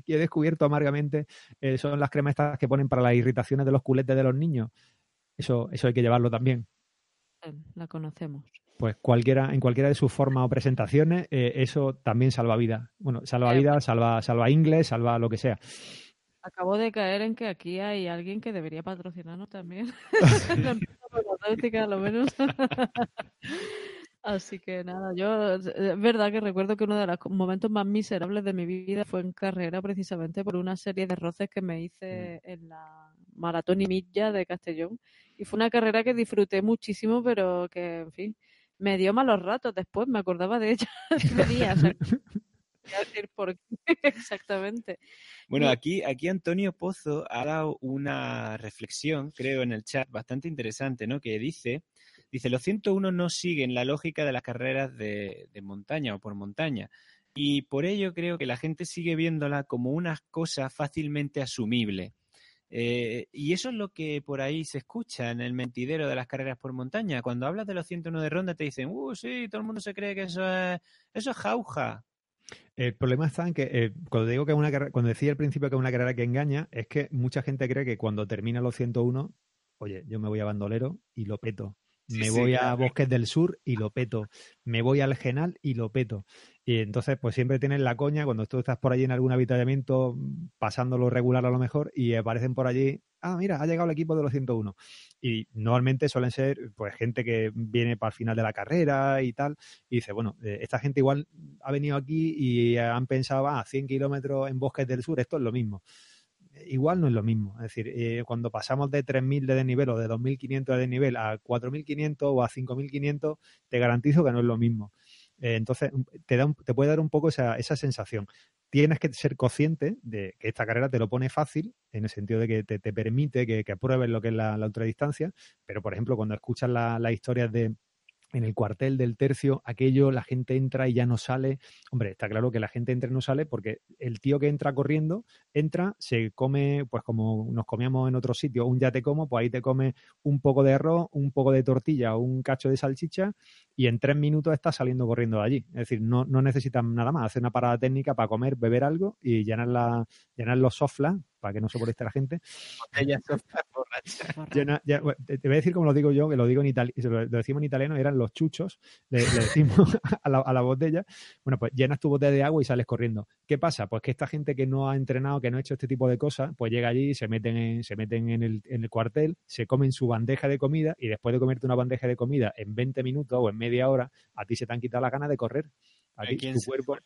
que he descubierto amargamente, eh, son las cremas estas que ponen para las irritaciones de los culetes de los niños. Eso, eso hay que llevarlo también. La conocemos. Pues cualquiera, en cualquiera de sus formas o presentaciones, eh, eso también salva vida. Bueno, salva vida, salva, salva inglés, salva lo que sea. Acabo de caer en que aquí hay alguien que debería patrocinarnos también. *laughs* *laughs* a lo menos. Así que nada, yo es verdad que recuerdo que uno de los momentos más miserables de mi vida fue en carrera precisamente por una serie de roces que me hice mm. en la maratón y milla de Castellón. Y fue una carrera que disfruté muchísimo, pero que, en fin, me dio malos ratos después, me acordaba de ella *laughs* días. por *laughs* Exactamente. Bueno, aquí, aquí Antonio Pozo ha dado una reflexión, creo, en el chat bastante interesante, ¿no? Que dice Dice, los 101 no siguen la lógica de las carreras de, montaña o por montaña. Y por ello creo que la gente sigue viéndola como una cosa fácilmente asumible. Eh, y eso es lo que por ahí se escucha en el mentidero de las carreras por montaña. Cuando hablas de los 101 de ronda te dicen, uh, sí, todo el mundo se cree que eso es, eso es jauja. El problema está en que eh, cuando digo que una cuando decía al principio que es una carrera que engaña, es que mucha gente cree que cuando termina los 101, oye, yo me voy a bandolero y lo peto me voy a Bosques del Sur y lo peto, me voy al Genal y lo peto. Y entonces, pues siempre tienes la coña cuando tú estás por allí en algún avituallamiento, pasándolo regular a lo mejor, y aparecen por allí, ah, mira, ha llegado el equipo de los 101. Y normalmente suelen ser, pues, gente que viene para el final de la carrera y tal, y dice, bueno, eh, esta gente igual ha venido aquí y han pensado, ah, 100 kilómetros en Bosques del Sur, esto es lo mismo igual no es lo mismo. Es decir, eh, cuando pasamos de 3.000 de desnivel o de 2.500 de desnivel a 4.500 o a 5.500, te garantizo que no es lo mismo. Eh, entonces, te, da te puede dar un poco esa, esa sensación. Tienes que ser consciente de que esta carrera te lo pone fácil, en el sentido de que te, permite que, que, apruebes lo que es la, ultradistancia, pero, por ejemplo, cuando escuchas las historias de en el cuartel del tercio, aquello, la gente entra y ya no sale. Hombre, está claro que la gente entra y no sale porque el tío que entra corriendo, entra, se come, pues como nos comíamos en otro sitio, un ya te como, pues ahí te come un poco de arroz, un poco de tortilla, un cacho de salchicha y en tres minutos estás saliendo corriendo de allí. Es decir, no, no necesitan nada más, hacer una parada técnica para comer, beber algo y llenar, la, llenar los soflas para que no se moleste la gente. te, voy a decir como lo digo yo, que lo digo en italiano, lo, decimos en italiano, eran los chuchos, le, decimos *laughs* a la, a la, botella, bueno, pues llenas tu botella de agua y sales corriendo. ¿Qué pasa? Pues que esta gente que no ha entrenado, que no ha hecho este tipo de cosas, pues llega allí, se meten en, se meten en el, en el cuartel, se comen su bandeja de comida y después de comerte una bandeja de comida en 20 minutos o en media hora, a ti se te han quitado la ganas de correr. A ti, tu cuerpo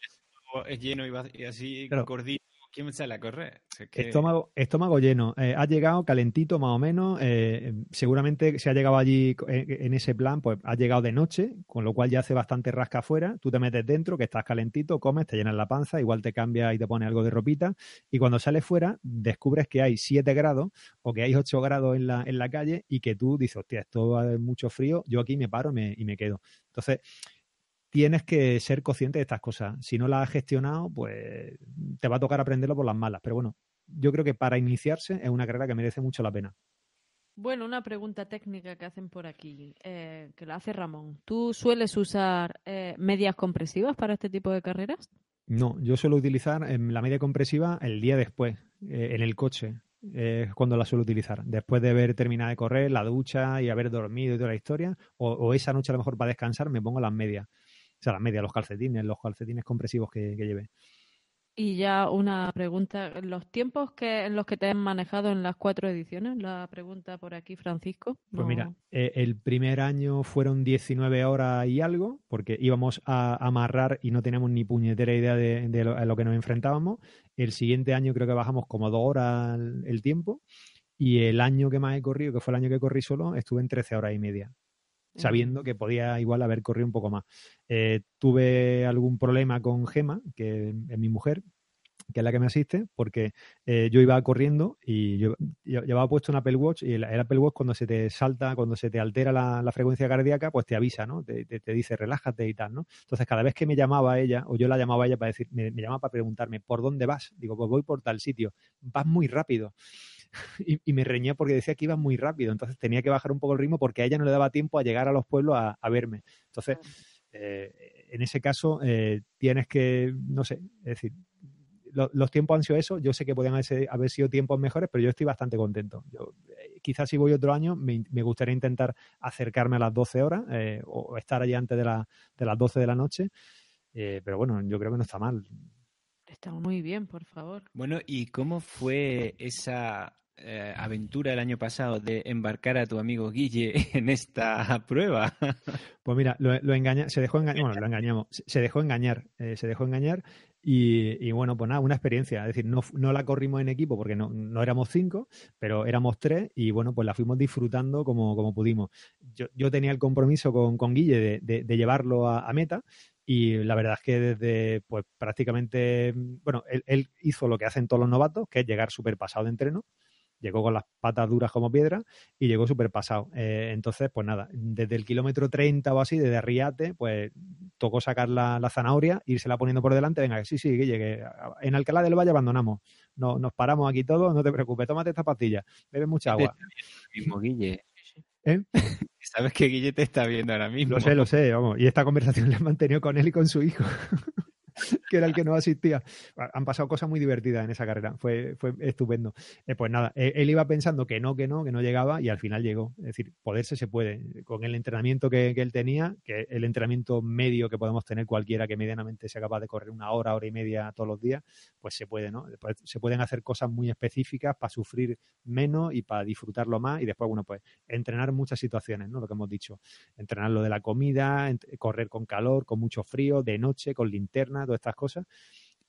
es lleno y, así gordito ¿Quién sale a correr? estómago, estómago lleno. Eh, ha llegado calentito más o menos. Eh, seguramente se ha llegado allí eh, en, ese plan, pues ha llegado de noche, con lo cual ya hace bastante rasca afuera. Tú te metes dentro, que estás calentito, comes, te llenas la panza, igual te cambias y te pones algo de ropita. Y cuando sales fuera, descubres que hay 7 grados o que hay 8 grados en la, en la calle y que tú dices, hostia, esto es mucho frío, yo aquí me paro y me quedo. Entonces, tienes que ser consciente de estas cosas. Si no las has gestionado, pues te va a tocar aprenderlo por las malas. Pero bueno, yo creo que para iniciarse es una carrera que merece mucho la pena. Bueno, una pregunta técnica que hacen por aquí, eh, que la hace Ramón. ¿Tú sueles usar eh, medias compresivas para este tipo de carreras? No, yo suelo utilizar la media compresiva el día después, eh, en el coche. Es cuando la suelo utilizar. Después de haber terminado de correr, la ducha y haber dormido y toda la historia, o esa noche a lo mejor para descansar, me pongo las medias. O sea, la media, los calcetines, los calcetines compresivos que, lleve. Y ya una pregunta, ¿los tiempos que en los que te han manejado en las cuatro ediciones? La pregunta por aquí, Francisco. Pues mira, eh, el primer año fueron 19 horas y algo, porque íbamos a amarrar y no teníamos ni puñetera idea de, lo, a lo que nos enfrentábamos. El siguiente año creo que bajamos como dos horas el tiempo. Y el año que más he corrido, que fue el año que corrí solo, estuve en 13 horas y media sabiendo que podía igual haber corrido un poco más. Eh, tuve algún problema con Gema, que es mi mujer, que es la que me asiste, porque eh, yo iba corriendo y yo, llevaba puesto un Apple Watch y el, Apple Watch cuando se te salta, cuando se te altera la, frecuencia cardíaca, pues te avisa, ¿no? Te, dice relájate y tal, ¿no? Entonces cada vez que me llamaba ella, o yo la llamaba a ella para decir, me, me llamaba para preguntarme, ¿por dónde vas? Digo, pues voy por tal sitio, vas muy rápido. *laughs* Y, me reñía porque decía que iba muy rápido, entonces tenía que bajar un poco el ritmo porque a ella no le daba tiempo a llegar a los pueblos a, verme. Entonces, eh, en ese caso, eh, tienes que, no sé, es decir, los tiempos han sido eso. Yo sé que podían haber, sido tiempos mejores, pero yo estoy bastante contento. Yo, eh, quizás si voy otro año, me, gustaría intentar acercarme a las 12 horas eh, o estar allí antes de, la, de las 12 de la noche. Eh, pero bueno, yo creo que no está mal. Está muy bien, por favor. Bueno, ¿y cómo fue esa aventura el año pasado de embarcar a tu amigo Guille *laughs* en esta prueba? *laughs* Pues mira, lo, engaña, se dejó engañar, bueno, lo engañamos, se dejó engañar, se dejó engañar y, bueno, pues nada, una experiencia. Es decir, no, la corrimos en equipo porque no, éramos cinco, pero éramos tres y bueno, pues la fuimos disfrutando como, pudimos. Yo, yo tenía el compromiso con, con Guille de, de, llevarlo a, meta y la verdad es que desde, pues prácticamente, bueno, él, él hizo lo que hacen todos los novatos, que es llegar súper pasado de entreno llegó con las patas duras como piedra y llegó súper pasado. Eh, entonces, pues nada, desde el kilómetro 30 o así, desde Arriate, pues tocó sacar la, la zanahoria, la poniendo por delante, venga, sí, sí, Guille, que en Alcalá del Valle abandonamos, no, nos paramos aquí todos, no te preocupes, tómate esta pastilla, bebe mucha agua. Mismo Guille. ¿Eh? *laughs* Sabes que Guille te está viendo ahora mismo. Lo sé, lo sé, vamos. Y esta conversación *laughs* la he mantenido con él y con su hijo. *laughs* *laughs* que era el que no asistía. Han pasado cosas muy divertidas en esa carrera, fue, fue estupendo. Eh, pues nada, e, él iba pensando que no, que no, que no llegaba y al final llegó. Es decir, poderse se puede. Con el entrenamiento que, él tenía, que el entrenamiento medio que podemos tener cualquiera que medianamente sea capaz de correr una hora, hora y media todos los días, pues se puede, ¿no? se pueden hacer cosas muy específicas para sufrir menos y para disfrutarlo más y después, bueno, pues entrenar muchas situaciones, ¿no? Lo que hemos dicho. Entrenar lo de la comida, correr con calor, con mucho frío, de noche, con linterna, todas estas cosas.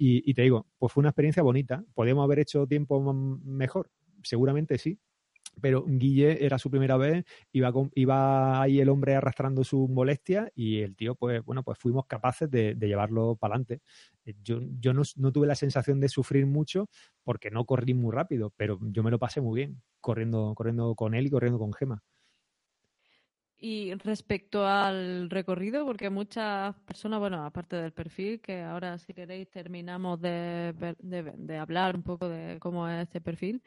Y, te digo, pues fue una experiencia bonita. ¿Podríamos haber hecho tiempo mejor? Seguramente sí, pero Guille era su primera vez, iba, iba ahí el hombre arrastrando su molestia y el tío, pues bueno, pues fuimos capaces de, llevarlo para adelante. Eh, yo, yo no, no, tuve la sensación de sufrir mucho porque no corrí muy rápido, pero yo me lo pasé muy bien corriendo, corriendo con él y corriendo con Gema. Y respecto al recorrido, porque muchas personas, bueno, aparte del perfil, que ahora si queréis terminamos de, de, hablar un poco de cómo es este perfil,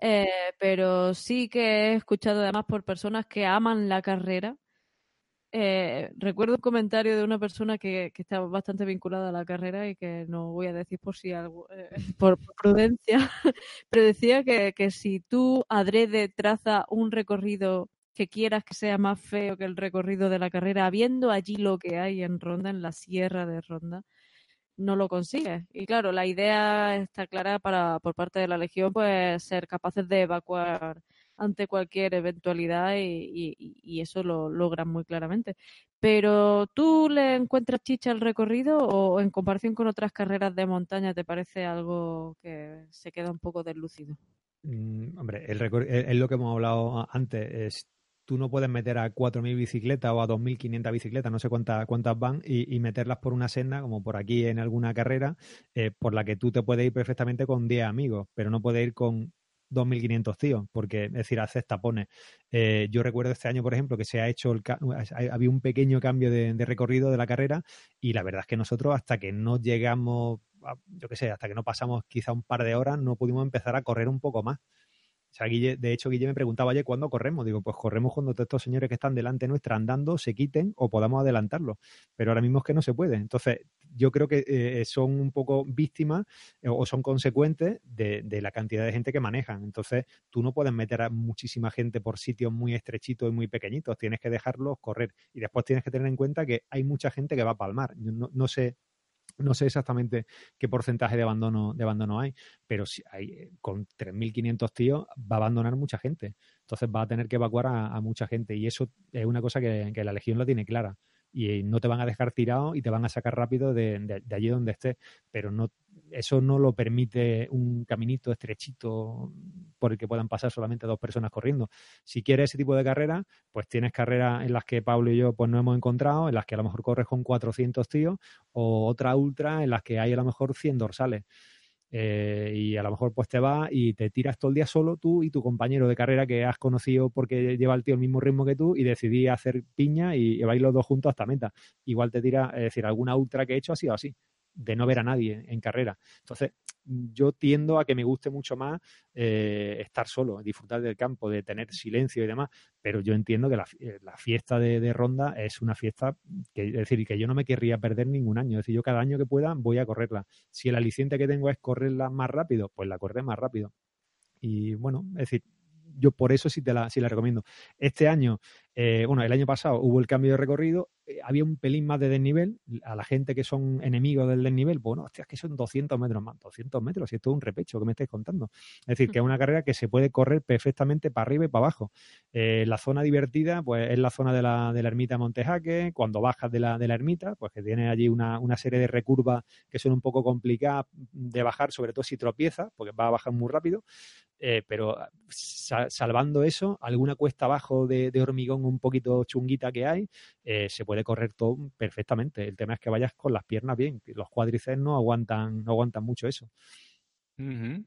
eh, pero sí que he escuchado además por personas que aman la carrera. Eh, recuerdo un comentario de una persona que, que está bastante vinculada a la carrera y que no voy a decir por si algo, eh, por, prudencia, *laughs* pero decía que, que si tú adrede traza un recorrido que quieras que sea más feo que el recorrido de la carrera, habiendo allí lo que hay en Ronda, en la sierra de Ronda, no lo consigues. Y claro, la idea está clara para por parte de la Legión, pues ser capaces de evacuar ante cualquier eventualidad y, eso lo logran muy claramente. Pero ¿tú le encuentras chicha al recorrido o en comparación con otras carreras de montaña te parece algo que se queda un poco deslucido? Mm, hombre, el es lo que hemos hablado antes. Es, tú no puedes meter a 4.000 bicicletas o a 2.500 bicicletas, no sé cuántas, cuántas van, y, meterlas por una senda, como por aquí en alguna carrera, eh, por la que tú te puedes ir perfectamente con 10 amigos, pero no puedes ir con 2.500 tíos, porque es decir, haces tapones. Eh, yo recuerdo este año, por ejemplo, que se ha hecho, el había un pequeño cambio de, recorrido de la carrera y la verdad es que nosotros hasta que no llegamos, yo qué sé, hasta que no pasamos quizá un par de horas, no pudimos empezar a correr un poco más de hecho, Guille me preguntaba, oye, ¿cuándo corremos? Digo, pues corremos cuando todos estos señores que están delante nuestra andando se quiten o podamos adelantarlo. Pero ahora mismo es que no se puede. Entonces, yo creo que eh, son un poco víctimas eh, o son consecuentes de, la cantidad de gente que manejan. Entonces, tú no puedes meter a muchísima gente por sitios muy estrechitos y muy pequeñitos. Tienes que dejarlos correr. Y después tienes que tener en cuenta que hay mucha gente que va a palmar. no, no sé no sé exactamente qué porcentaje de abandono, de abandono hay, pero si hay, con 3.500 tíos va a abandonar mucha gente. Entonces va a tener que evacuar a, mucha gente. Y eso es una cosa que, que la Legión lo tiene clara y no te van a dejar tirado y te van a sacar rápido de, allí donde estés. Pero no, eso no lo permite un caminito estrechito por el que puedan pasar solamente dos personas corriendo. Si quieres ese tipo de carrera, pues tienes carreras en las que Pablo y yo pues no hemos encontrado, en las que a lo mejor corres con 400 tíos, o otra ultra en las que hay a lo mejor 100 dorsales. Eh, y a lo mejor pues te vas y te tiras todo el día solo tú y tu compañero de carrera que has conocido porque lleva el tío el mismo ritmo que tú y decidí hacer piña y, vais los dos juntos hasta meta. Igual te tira, es decir, alguna ultra que he hecho ha sido así de no ver a nadie en carrera. Entonces, yo tiendo a que me guste mucho más eh, estar solo, disfrutar del campo, de tener silencio y demás, pero yo entiendo que la, eh, fiesta de, ronda es una fiesta que, es decir, que yo no me querría perder ningún año. Es decir, yo cada año que pueda voy a correrla. Si el aliciente que tengo es correrla más rápido, pues la correré más rápido. Y bueno, es decir, yo por eso sí, te la, sí la recomiendo. Este año, eh, bueno, el año pasado hubo el cambio de recorrido, eh, había un pelín más de desnivel. A la gente que son enemigos del desnivel, bueno, hostia, es que son 200 metros más, 200 metros, y esto es un repecho que me estáis contando. Es decir, que es una carrera que se puede correr perfectamente para arriba y para abajo. Eh, la zona divertida, pues es la zona de la, de la ermita Montejaque, cuando bajas de la, de la ermita, pues que tiene allí una, una serie de recurvas que son un poco complicadas de bajar, sobre todo si tropiezas, porque va a bajar muy rápido. Pero salvando eso, alguna cuesta abajo de, hormigón un poquito chunguita que hay, eh, se puede correr todo perfectamente. El tema es que vayas con las piernas bien. Los cuádriceps no aguantan, no aguantan mucho eso.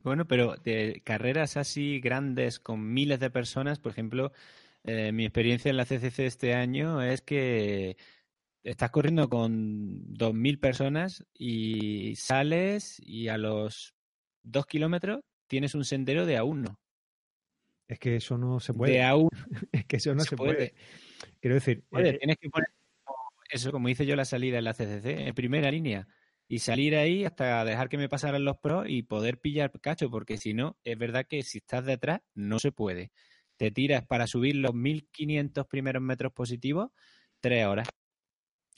Bueno, pero de carreras así grandes con miles de personas, por ejemplo, eh, mi experiencia en la CCC este año es que estás corriendo con 2.000 personas y sales y a los dos kilómetros tienes un sendero de a uno. Es que eso no se puede. De *laughs* es que eso no se, puede. Quiero decir. Eh, tienes que poner eso, como hice yo la salida en la CCC, en primera línea. Y salir ahí hasta dejar que me pasaran los pros y poder pillar cacho, porque si no, es verdad que si estás detrás, no se puede. Te tiras para subir los 1500 primeros metros positivos, tres horas.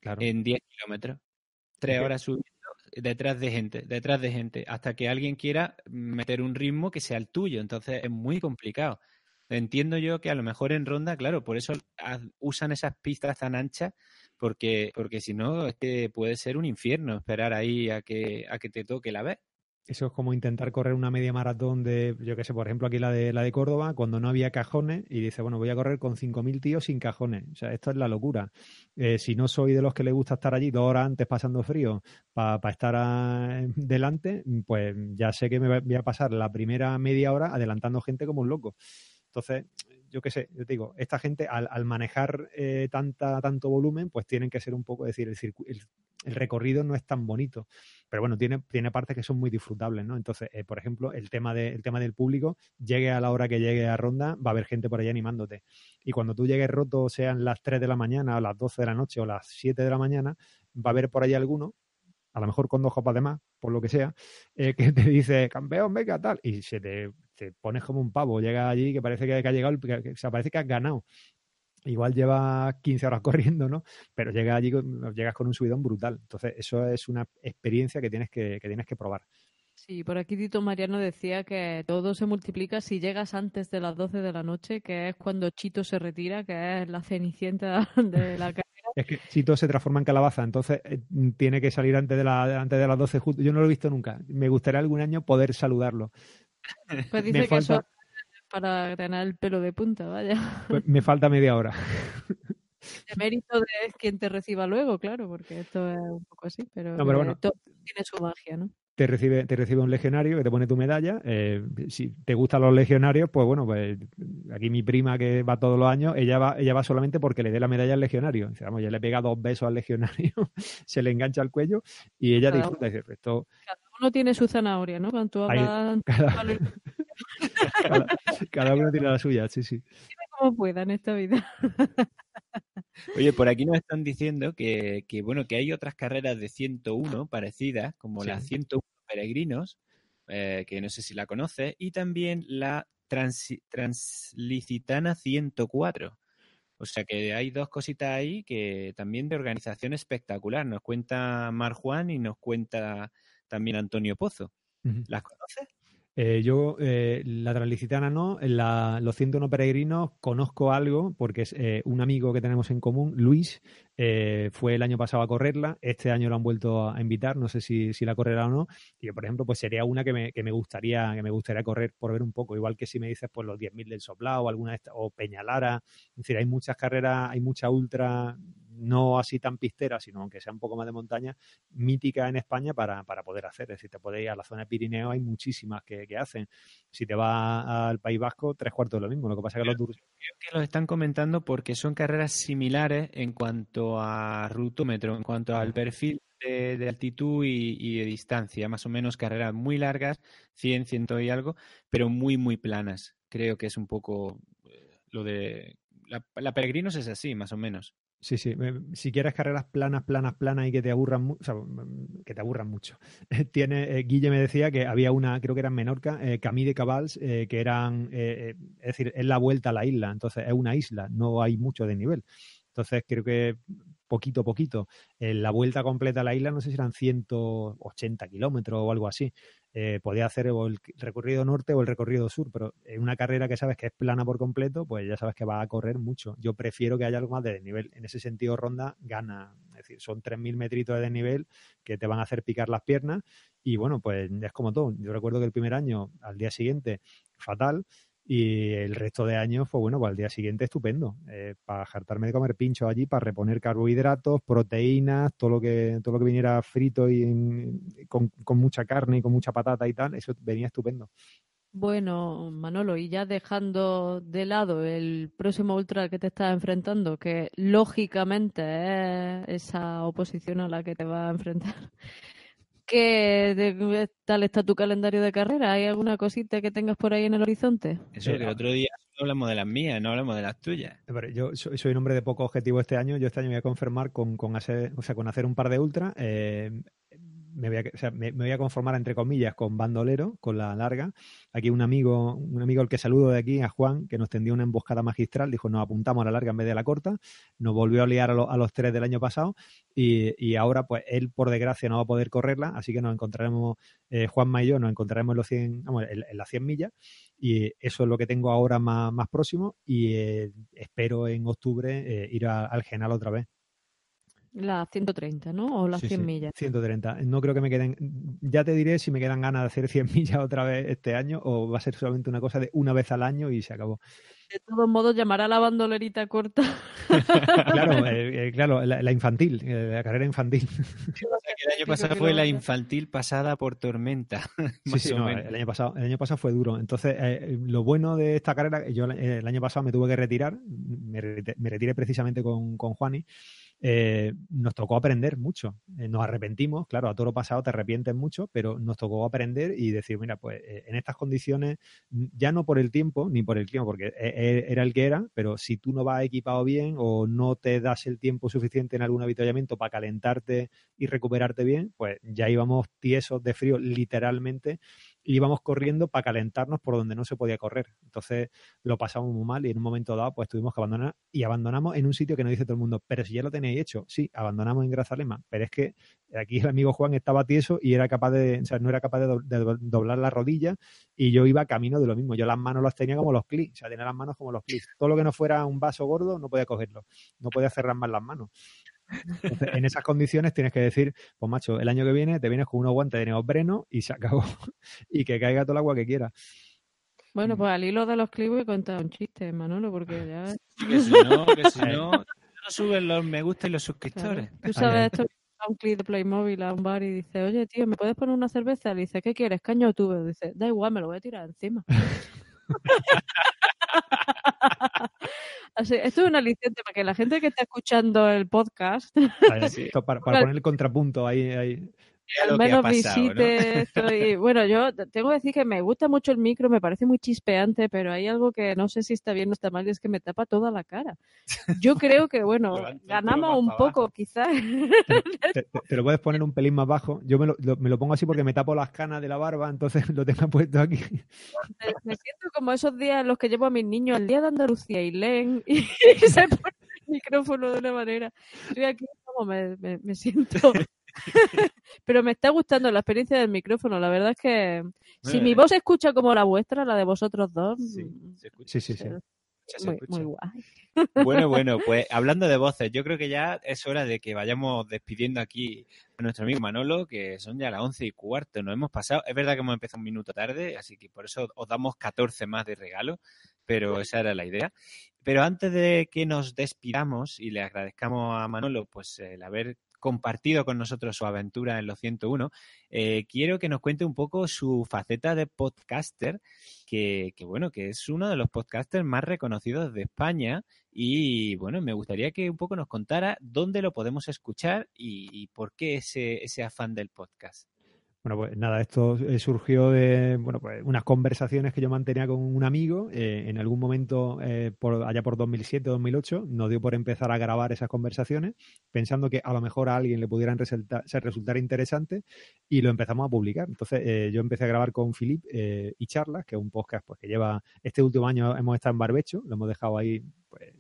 Claro. En 10 kilómetros. Tres horas subiendo detrás de gente, detrás de gente, hasta que alguien quiera meter un ritmo que sea el tuyo. Entonces es muy complicado. Entiendo yo que a lo mejor en ronda, claro, por eso usan esas pistas tan anchas, porque, porque si no, es que puede ser un infierno esperar ahí a que, a que te toque la vez. Eso es como intentar correr una media maratón de, yo qué sé, por ejemplo, aquí la de la de Córdoba, cuando no había cajones, y dice, bueno, voy a correr con 5.000 tíos sin cajones. O sea, esto es la locura. Eh, si no soy de los que le gusta estar allí dos horas antes pasando frío para estar *laughs* delante, pues ya sé que me voy a pasar la primera media hora adelantando gente como un loco. Entonces, yo qué sé, yo te digo, esta gente al, manejar eh, tanta, tanto volumen, pues tienen que ser un poco, es decir, el, el, recorrido no es tan bonito, pero bueno, tiene, tiene partes que son muy disfrutables, ¿no? Entonces, eh, por ejemplo, el tema, de, el tema del público, llegue a la hora que llegue a ronda, va a haber gente por ahí animándote. Y cuando tú llegues roto, sean las 3 de la mañana, o las 12 de la noche, o las 7 de la mañana, va a haber por ahí alguno a lo mejor con dos copas de más, por lo que sea, eh, que te dice, campeón, venga, tal, y se te, pones como un pavo, llega allí que parece que, ha llegado, que, o sea, parece que has ganado. Igual lleva 15 horas *laughs* corriendo, ¿no? Pero llega allí, llegas con un subidón brutal. Entonces, eso es una experiencia que tienes que, que tienes que probar. Sí, por aquí Tito Mariano decía que todo se multiplica si llegas antes de las 12 de la noche, que es cuando Chito se retira, que es la cenicienta *laughs* de la es que Chito se transforma en calabaza, entonces eh, tiene que salir antes de, la, antes de las 12 Yo no lo he visto nunca. Me gustaría algún año poder saludarlo. *laughs* Pues dice que eso para tener el pelo de punta, vaya. Pues me falta media hora. *laughs* De mérito de quien te reciba luego, claro, porque esto es un poco así, pero, no, pero bueno, tiene su magia, ¿no? Te recibe, te recibe un legionario que te pone tu medalla. Eh, si te gustan los legionarios, pues bueno, pues aquí mi prima que va todos los años, ella va, ella va solamente porque le dé la medalla al legionario. Dice, vamos, ya le pega dos besos al legionario, *laughs* se le engancha al cuello y ella disfruta. Dice, pues esto... Cada uno tiene su zanahoria, ¿no? Cuando *laughs* *laughs* cada... uno tiene la suya, sí, sí. Como pueda en esta vida. Oye, por aquí nos están diciendo que, bueno, que hay otras carreras de 101 parecidas, como la 101 Peregrinos, eh, que no sé si la conoces, y también la Translicitana 104. O sea que hay dos cositas ahí que también de organización espectacular. Nos cuenta Mar Juan y nos cuenta también Antonio Pozo. ¿Las conoces? Eh, yo, eh, la Translicitana no, la, los 101 peregrinos conozco algo porque es eh, un amigo que tenemos en común, Luis, fue el año pasado a correrla, este año lo han vuelto a invitar, no sé si, si la correrá o no, y yo, por ejemplo, pues sería una que me, que me, gustaría que me gustaría correr por ver un poco, igual que si me dices pues los 10.000 del Soplao o alguna o Peñalara, es decir, hay muchas carreras, hay mucha ultra no así tan pistera, sino aunque sea un poco más de montaña, mítica en España para, para poder hacer. Es decir, te podéis ir a la zona de Pirineo, hay muchísimas que, que hacen. Si te vas al País Vasco, tres cuartos de lo mismo. Lo que pasa es que los Creo que los están comentando porque son carreras similares en cuanto a rutómetro, en cuanto al perfil de, de altitud y, y de distancia. Más o menos carreras muy largas, 100, 100 y algo, pero muy, muy planas. Creo que es un poco eh, lo de... La, la Peregrinos es así, más o menos. Sí, sí. Si quieres carreras planas, planas, planas y que te aburran mucho, o sea, mm, que te aburran mucho. *laughs* Tiene, eh, Guille me decía que había una, creo que era en Menorca, eh, Camí de Cabals, eh, que eran, es decir, es la vuelta a la isla, entonces es una isla, no hay mucho de nivel. Entonces creo que poquito a poquito, eh, la vuelta completa a la isla, no sé si eran 180 kilómetros o algo así. Eh, podía hacer o el recorrido norte o el recorrido sur, pero en una carrera que sabes que es plana por completo, pues ya sabes que va a correr mucho. Yo prefiero que haya algo más de desnivel. En ese sentido, Ronda gana. Es decir, son 3.000 metritos de desnivel que te van a hacer picar las piernas. Y bueno, pues es como todo. Yo recuerdo que el primer año, al día siguiente, fatal. Y el resto de años fue bueno, pues al día siguiente estupendo. Eh, para jartarme de comer pinchos allí, para reponer carbohidratos, proteínas, todo lo que, todo lo que viniera frito y en- con, mucha carne y con mucha patata y tal, eso venía estupendo. Bueno, Manolo, y ya dejando de lado el próximo ultra que te estás enfrentando, que lógicamente es esa oposición a la que te vas a enfrentar. ¿Qué de- tal está tu calendario de carrera? ¿Hay alguna cosita que tengas por ahí en el horizonte? Eso, que el Mira. otro día solo hablamos de las mías, no hablamos de las tuyas. Pero yo soy, soy un hombre de poco objetivo este año. Yo este año me voy a confirmar con, con hacer, o sea, con hacer un par de ultras. eh, me, voy a, o sea, me, voy a conformar, entre comillas, con bandolero, con la larga. Aquí un amigo, un amigo al que saludo de aquí, a Juan, que nos tendió una emboscada magistral, dijo, nos apuntamos a la larga en vez de a la corta. Nos volvió a liar a, a los tres del año pasado y, ahora, pues, él, por desgracia, no va a poder correrla, así que nos encontraremos, eh, Juanma y yo, nos encontraremos en, los 100, vamos, en, las 100 millas y eso es lo que tengo ahora más, próximo y eh, espero en octubre eh, ir al Genal otra vez. Las 130, ¿no? O las Sí, 100 sí, millas. 130. No creo que me queden, ya te diré si me quedan ganas de hacer 100 *laughs* millas otra vez este año o va a ser solamente una cosa de una vez al año y se acabó. De todos modos, llamará a la bandolerita corta. *laughs* Claro, *laughs* eh, eh, claro, la, la infantil, eh, la carrera infantil. El año pasado fue la infantil pasada por tormenta. Sí, sí, no, el año pasado, el año pasado fue duro. Entonces, eh, lo bueno de esta carrera, yo eh, el año pasado me tuve que retirar, me, me retiré precisamente con, con Juani. Eh, nos tocó aprender mucho. Eh, nos arrepentimos, claro, a todo lo pasado te arrepientes mucho, pero nos tocó aprender y decir, mira, pues eh, en estas condiciones, ya no por el tiempo ni por el clima, porque e- e- era el que era, pero si tú no vas equipado bien o no te das el tiempo suficiente en algún avituallamiento para calentarte y recuperarte bien, pues ya íbamos tiesos de frío, literalmente, y íbamos corriendo para calentarnos por donde no se podía correr. Entonces lo pasamos muy mal y en un momento dado pues tuvimos que abandonar y abandonamos en un sitio que nos dice todo el mundo, pero si ya lo tenéis hecho, sí, abandonamos en Grazalema, pero es que aquí el amigo Juan estaba tieso y era capaz de, o sea, no era capaz de, do- de do- doblar la rodilla y yo iba camino de lo mismo, yo las manos las tenía como los clics, o sea, tenía las manos como los clics, todo lo que no fuera un vaso gordo no podía cogerlo, no podía cerrar más las manos. Entonces, en esas condiciones tienes que decir, pues macho, el año que viene te vienes con unos guantes de neopreno y se acabó. *laughs* y que caiga todo el agua que quiera. Bueno, Mm. pues al hilo de los clips voy a contar un chiste, Manolo, porque ya... *laughs* Que *laughs* si no, que si no, no suben los me gusta y los claro. suscriptores. Tú sabes esto, que va a un clip de Playmobil a un bar y dice, oye, tío, ¿me puedes poner una cerveza? Le dice, ¿qué quieres, caño o tubo? Dice, da igual, me lo voy a tirar encima. Así, esto es un aliciente para que la gente que está escuchando el podcast *laughs* para poner el contrapunto ahí. ahí. Al menos pasado, ¿no? visite *laughs* bueno yo tengo que decir que me gusta mucho el micro me parece muy chispeante pero hay algo que no sé si está bien o está mal y es que me tapa toda la cara yo *laughs* creo que bueno ganamos un poco abajo. quizás *laughs* Te, te- te lo puedes poner un pelín más bajo. Yo me lo, lo- me lo pongo así porque me tapo las canas de la barba, entonces lo tengo puesto aquí. me, me siento como esos días en los que llevo a mis niños el día de Andalucía y leen y, se ponen el micrófono de una manera estoy aquí como me, me- me siento *laughs* pero me está gustando la experiencia del micrófono la verdad es que si mi eh. voz se escucha como la vuestra la de vosotros dos Sí, mm, se escucha, Sí, sí, sí. muy guay *laughs* Bueno, bueno, pues hablando de voces, yo creo que ya es hora de que vayamos despidiendo aquí a nuestro amigo Manolo, que son ya las once y cuarto, nos hemos pasado. Es verdad que hemos empezado un minuto tarde, así que por eso os damos 14 más de regalo, pero esa era la idea. Pero antes de que nos despidamos y le agradezcamos a Manolo pues el haber compartido con nosotros su aventura en los 101, eh, quiero que nos cuente un poco su faceta de podcaster, que, bueno, que es uno de los podcasters más reconocidos de España y bueno, me gustaría que un poco nos contara dónde lo podemos escuchar y, por qué ese, ese afán del podcast. Bueno, pues nada, esto eh, surgió de bueno, pues unas conversaciones que yo mantenía con un amigo. Eh, en algún momento, eh, por, allá por 2007-2008, nos dio por empezar a grabar esas conversaciones, pensando que a lo mejor a alguien le pudieran resultar, resultar interesante y lo empezamos a publicar. Entonces, yo empecé a grabar con Filip y Charlas, que es un podcast pues, que lleva, este último año hemos estado en Barbecho, lo hemos dejado ahí pues,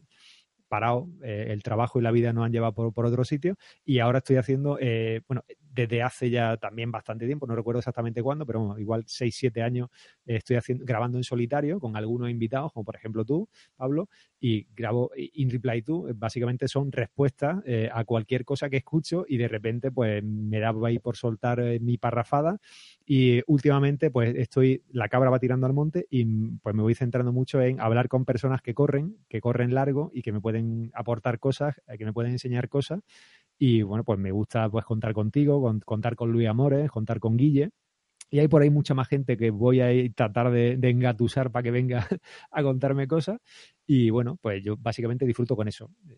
parado, el trabajo y la vida nos han llevado por, por otro sitio y ahora estoy haciendo, bueno, desde hace ya también bastante tiempo, no recuerdo exactamente cuándo, pero igual 6, 7 años eh, estoy haciendo, grabando en solitario con algunos invitados, como por ejemplo tú, Pablo, y grabo In Reply To, eh, básicamente son respuestas eh, a cualquier cosa que escucho y de repente pues me da ahí por soltar mi parrafada. Y últimamente pues estoy, la cabra va tirando al monte y pues me voy centrando mucho en hablar con personas que corren, que corren largo y que me pueden aportar cosas, que me pueden enseñar cosas y bueno, pues me gusta pues contar contigo, contar con Luis Amores, contar con Guille. Y hay por ahí mucha más gente que voy a tratar de, engatusar para que venga *laughs* a contarme cosas. Y bueno, pues yo básicamente disfruto con eso, eh,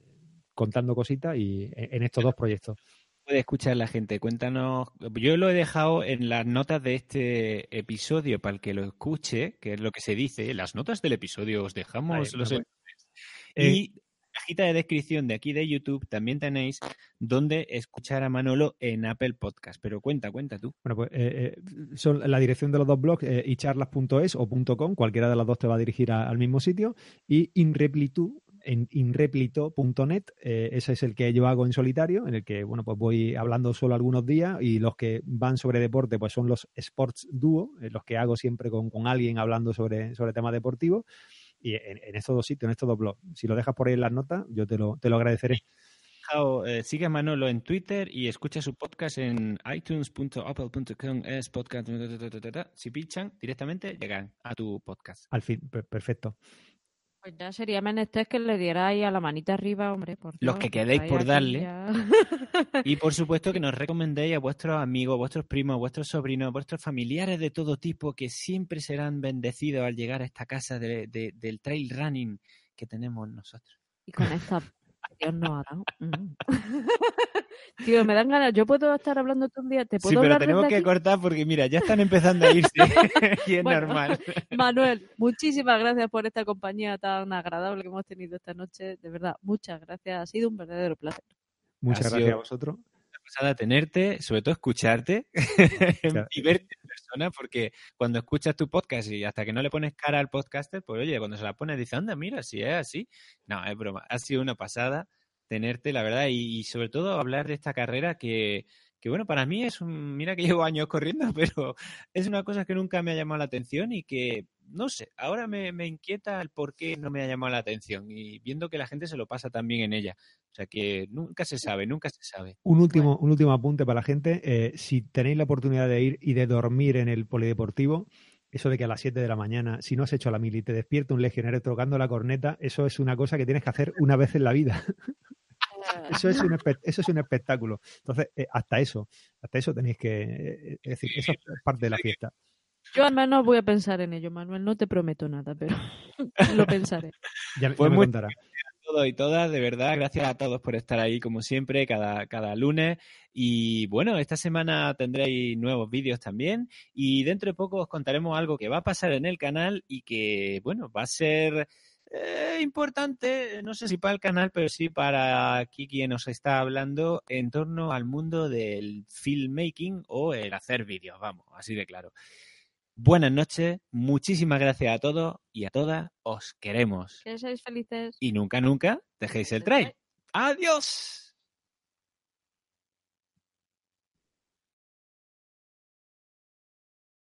contando cositas y en estos dos proyectos puede escuchar la gente? Cuéntanos. Yo lo he dejado en las notas de este episodio para el que lo escuche, que es lo que se dice. Las notas del episodio os dejamos los. y cajita de descripción de aquí de YouTube también tenéis donde escuchar a Manolo en Apple Podcast. Pero cuenta, cuenta tú. Bueno, pues eh, eh, son la dirección de los dos blogs, eh, icharlas.es o .com, cualquiera de las dos te va a dirigir al mismo sitio. Y inreplitu, en inreplito.net, ese es el que yo hago en solitario, en el que, bueno, pues voy hablando solo algunos días y los que van sobre deporte, pues son los Sports Duo, los que hago siempre con, con alguien hablando sobre, sobre temas deportivos y en, estos dos sitios, en estos dos blogs. Si lo dejas por ahí en las notas, yo te lo, te lo agradeceré. Eh, sigue a Manolo en Twitter y escucha su podcast en itunes.apple.com es podcast. Si pichan directamente llegan a tu podcast. Al fin, perfecto. Pues ya sería menester que le dierais a la manita arriba, hombre. Por Los que quedéis por darle. y por supuesto que *laughs* nos recomendéis a vuestros amigos, vuestros primos, vuestros sobrinos, vuestros familiares de todo tipo que siempre serán bendecidos al llegar a esta casa del trail running que tenemos nosotros. Y con esta Dios no hará. Mm. *laughs* Tío, me dan ganas. Yo puedo estar hablando todo un día. ¿Te puedo sí, pero tenemos que cortar porque, mira, ya están empezando a irse. *laughs* *laughs* y es normal. Manuel, muchísimas gracias por esta compañía tan agradable que hemos tenido esta noche. De verdad, muchas gracias. Ha sido un verdadero placer. Muchas gracias a vosotros pasada tenerte, sobre todo escucharte *laughs* y verte en persona, porque cuando escuchas tu podcast y hasta que no le pones cara al podcaster, pues oye, cuando se la pones dice, anda, mira, si es así. No, es broma. Ha sido una pasada tenerte, la verdad, y, sobre todo hablar de esta carrera que, que bueno, para mí es un, mira que llevo años corriendo, *laughs* pero es una cosa que nunca me ha llamado la atención y que, no sé, ahora me, me inquieta el por qué no me ha llamado la atención y viendo que la gente se lo pasa también en ella. O sea que nunca se sabe, nunca se sabe. Un último, un último apunte para la gente. Eh, si tenéis la oportunidad de ir y de dormir en el polideportivo, eso de que a las 7 de la mañana, si no has hecho la mili, te despierta un legionario tocando la corneta, eso es una cosa que tienes que hacer una vez en la vida. *laughs* eso, es un eso es un espectáculo. Entonces, eh, hasta eso, hasta eso tenéis que, eh, es decir, eso es parte de la fiesta. Yo al menos voy a pensar en ello, Manuel. No te prometo nada, pero *laughs* lo pensaré. Ya, pues me contará todos y todas, de verdad, gracias a todos por estar ahí como siempre, cada, cada lunes. Y bueno, esta semana tendréis nuevos vídeos también y dentro de poco os contaremos algo que va a pasar en el canal y que, bueno, va a ser eh, importante, no sé si para el canal, pero sí para aquí quien nos está hablando en torno al mundo del filmmaking o el hacer vídeos, vamos, así de claro. Buenas noches, muchísimas gracias a todos y a todas. Os queremos. Que seáis felices. Y nunca, nunca dejéis el trail. ¡Adiós!